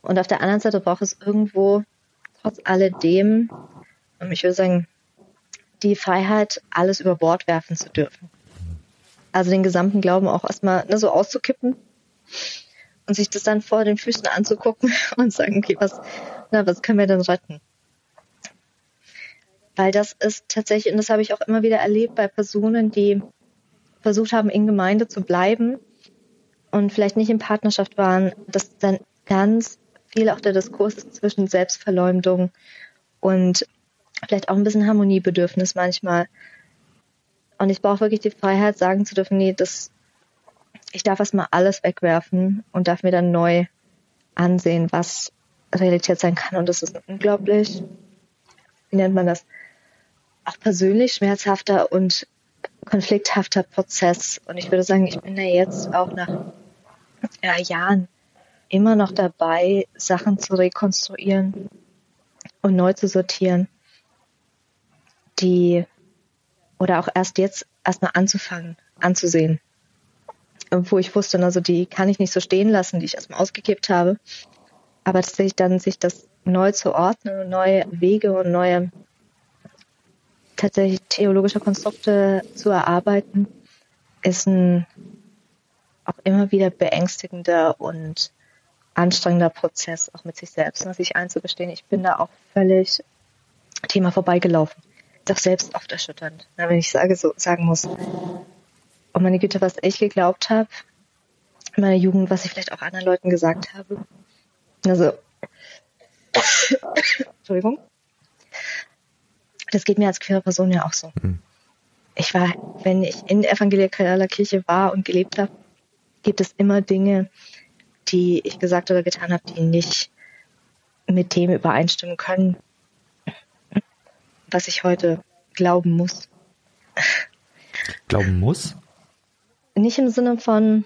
Und auf der anderen Seite braucht es irgendwo trotz alledem, ich würde sagen, die Freiheit, alles über Bord werfen zu dürfen. Also den gesamten Glauben auch erstmal ne, so auszukippen und sich das dann vor den Füßen anzugucken und sagen, okay, was, na, was können wir denn retten? Weil das ist tatsächlich, und das habe ich auch immer wieder erlebt bei Personen, die versucht haben, in Gemeinde zu bleiben und vielleicht nicht in Partnerschaft waren, dass dann ganz viel auch der Diskurs zwischen Selbstverleumdung und vielleicht auch ein bisschen Harmoniebedürfnis manchmal. Und ich brauche wirklich die Freiheit, sagen zu dürfen, nee, das, ich darf erstmal alles wegwerfen und darf mir dann neu ansehen, was Realität sein kann. Und das ist unglaublich, wie nennt man das, auch persönlich schmerzhafter und konflikthafter Prozess. Und ich würde sagen, ich bin da jetzt auch nach ja, Jahren immer noch dabei, Sachen zu rekonstruieren und neu zu sortieren, die oder auch erst jetzt erstmal anzufangen, anzusehen. Wo ich wusste, also die kann ich nicht so stehen lassen, die ich erstmal ausgekippt habe. Aber tatsächlich dann sich das neu zu ordnen und neue Wege und neue tatsächlich theologische Konstrukte zu erarbeiten, ist ein auch immer wieder beängstigender und anstrengender Prozess, auch mit sich selbst, ne, sich einzugestehen. Ich bin da auch völlig Thema vorbeigelaufen. Doch selbst oft erschütternd, ne, wenn ich sage, so sagen muss. Und meine Güte, was ich geglaubt habe in meiner Jugend, was ich vielleicht auch anderen Leuten gesagt habe. Also, Entschuldigung. Das geht mir als queere Person ja auch so. Mhm. Ich war, wenn ich in evangelikaler Kirche war und gelebt habe, gibt es immer Dinge, die ich gesagt oder getan habe, die nicht mit dem übereinstimmen können, was ich heute glauben muss. Glauben muss? Nicht im Sinne von,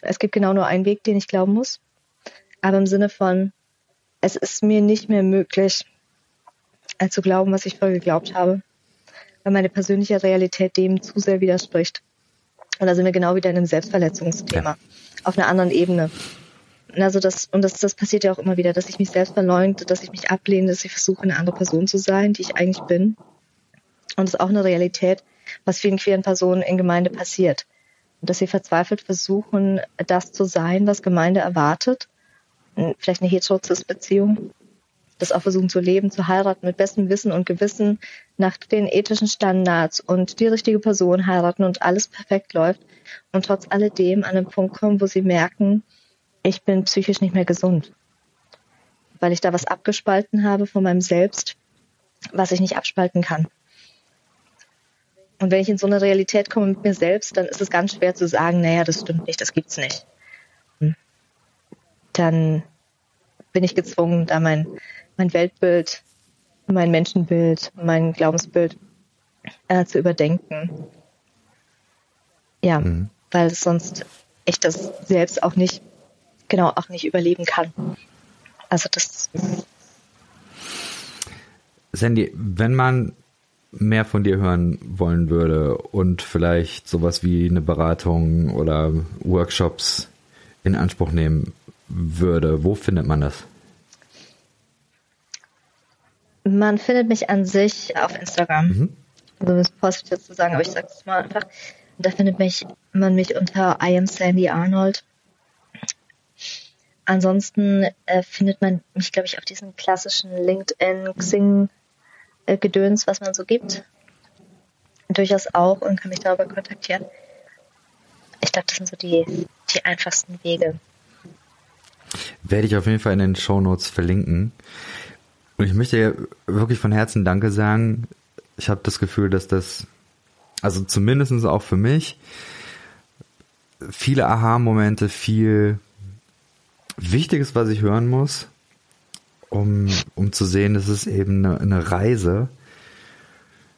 es gibt genau nur einen Weg, den ich glauben muss, aber im Sinne von, es ist mir nicht mehr möglich, äh, zu glauben, was ich vorher geglaubt habe, weil meine persönliche Realität dem zu sehr widerspricht. Und da sind wir genau wieder in einem Selbstverletzungsthema. Ja. Auf einer anderen Ebene. Also das, und das, das passiert ja auch immer wieder, dass ich mich selbst verleugne, dass ich mich ablehne, dass ich versuche, eine andere Person zu sein, die ich eigentlich bin. Und das ist auch eine Realität, was vielen queeren Personen in Gemeinde passiert. Und dass sie verzweifelt versuchen, das zu sein, was Gemeinde erwartet. Vielleicht eine Heterosis-Beziehung das auch versuchen zu leben, zu heiraten mit bestem Wissen und Gewissen nach den ethischen Standards und die richtige Person heiraten und alles perfekt läuft und trotz alledem an einen Punkt kommen, wo sie merken, ich bin psychisch nicht mehr gesund, weil ich da was abgespalten habe von meinem Selbst, was ich nicht abspalten kann. Und wenn ich in so eine Realität komme mit mir selbst, dann ist es ganz schwer zu sagen, naja, das stimmt nicht, das gibt's nicht. Hm. Dann bin ich gezwungen, da mein mein Weltbild, mein Menschenbild, mein Glaubensbild äh, zu überdenken. Ja, mhm. weil sonst ich das selbst auch nicht, genau, auch nicht überleben kann. Also das. Sandy, wenn man mehr von dir hören wollen würde und vielleicht sowas wie eine Beratung oder Workshops in Anspruch nehmen würde, wo findet man das? Man findet mich an sich auf Instagram. Mhm. Also das ist positiv zu sagen, aber ich sage es mal einfach. Da findet mich man mich unter I am Sandy Arnold. Ansonsten äh, findet man mich, glaube ich, auf diesem klassischen LinkedIn, Xing äh, Gedöns, was man so gibt. Durchaus auch und kann mich darüber kontaktieren. Ich glaube, das sind so die, die einfachsten Wege. Werde ich auf jeden Fall in den Show Notes verlinken. Und ich möchte wirklich von Herzen Danke sagen. Ich habe das Gefühl, dass das, also zumindest auch für mich, viele Aha-Momente, viel Wichtiges, was ich hören muss, um, um zu sehen, dass es eben eine, eine Reise.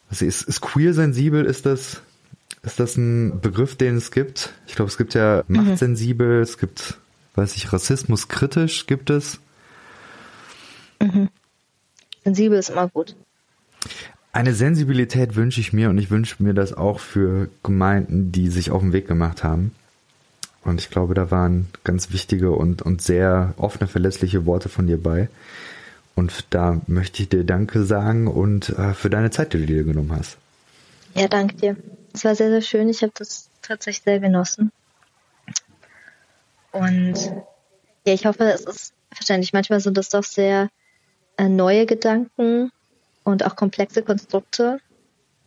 Also ist, ist queer sensibel, ist das, ist das ein Begriff, den es gibt? Ich glaube, es gibt ja mhm. machtsensibel, es gibt, weiß ich, Rassismus kritisch gibt es. Mhm. Sensibel ist immer gut. Eine Sensibilität wünsche ich mir und ich wünsche mir das auch für Gemeinden, die sich auf den Weg gemacht haben. Und ich glaube, da waren ganz wichtige und, und sehr offene, verlässliche Worte von dir bei. Und da möchte ich dir Danke sagen und äh, für deine Zeit, die du dir genommen hast. Ja, danke dir. Es war sehr, sehr schön. Ich habe das tatsächlich sehr genossen. Und ja, ich hoffe, es ist verständlich. Manchmal sind das doch sehr neue Gedanken und auch komplexe Konstrukte,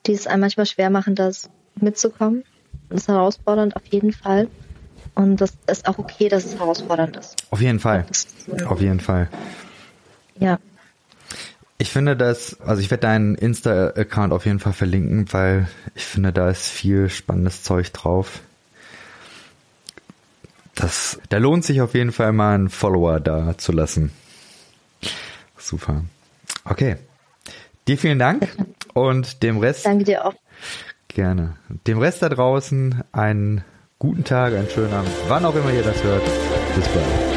die es einem manchmal schwer machen, das mitzukommen. Das ist herausfordernd auf jeden Fall. Und das ist auch okay, dass es herausfordernd ist. Auf jeden Fall. Auf jeden Fall. Ja. Ich finde das, also ich werde deinen Insta-Account auf jeden Fall verlinken, weil ich finde, da ist viel spannendes Zeug drauf. Das, da lohnt sich auf jeden Fall mal einen Follower da zu lassen. Super. Okay. Dir vielen Dank und dem Rest. Danke dir auch. Gerne. Dem Rest da draußen einen guten Tag, einen schönen Abend, wann auch immer ihr das hört. Bis bald.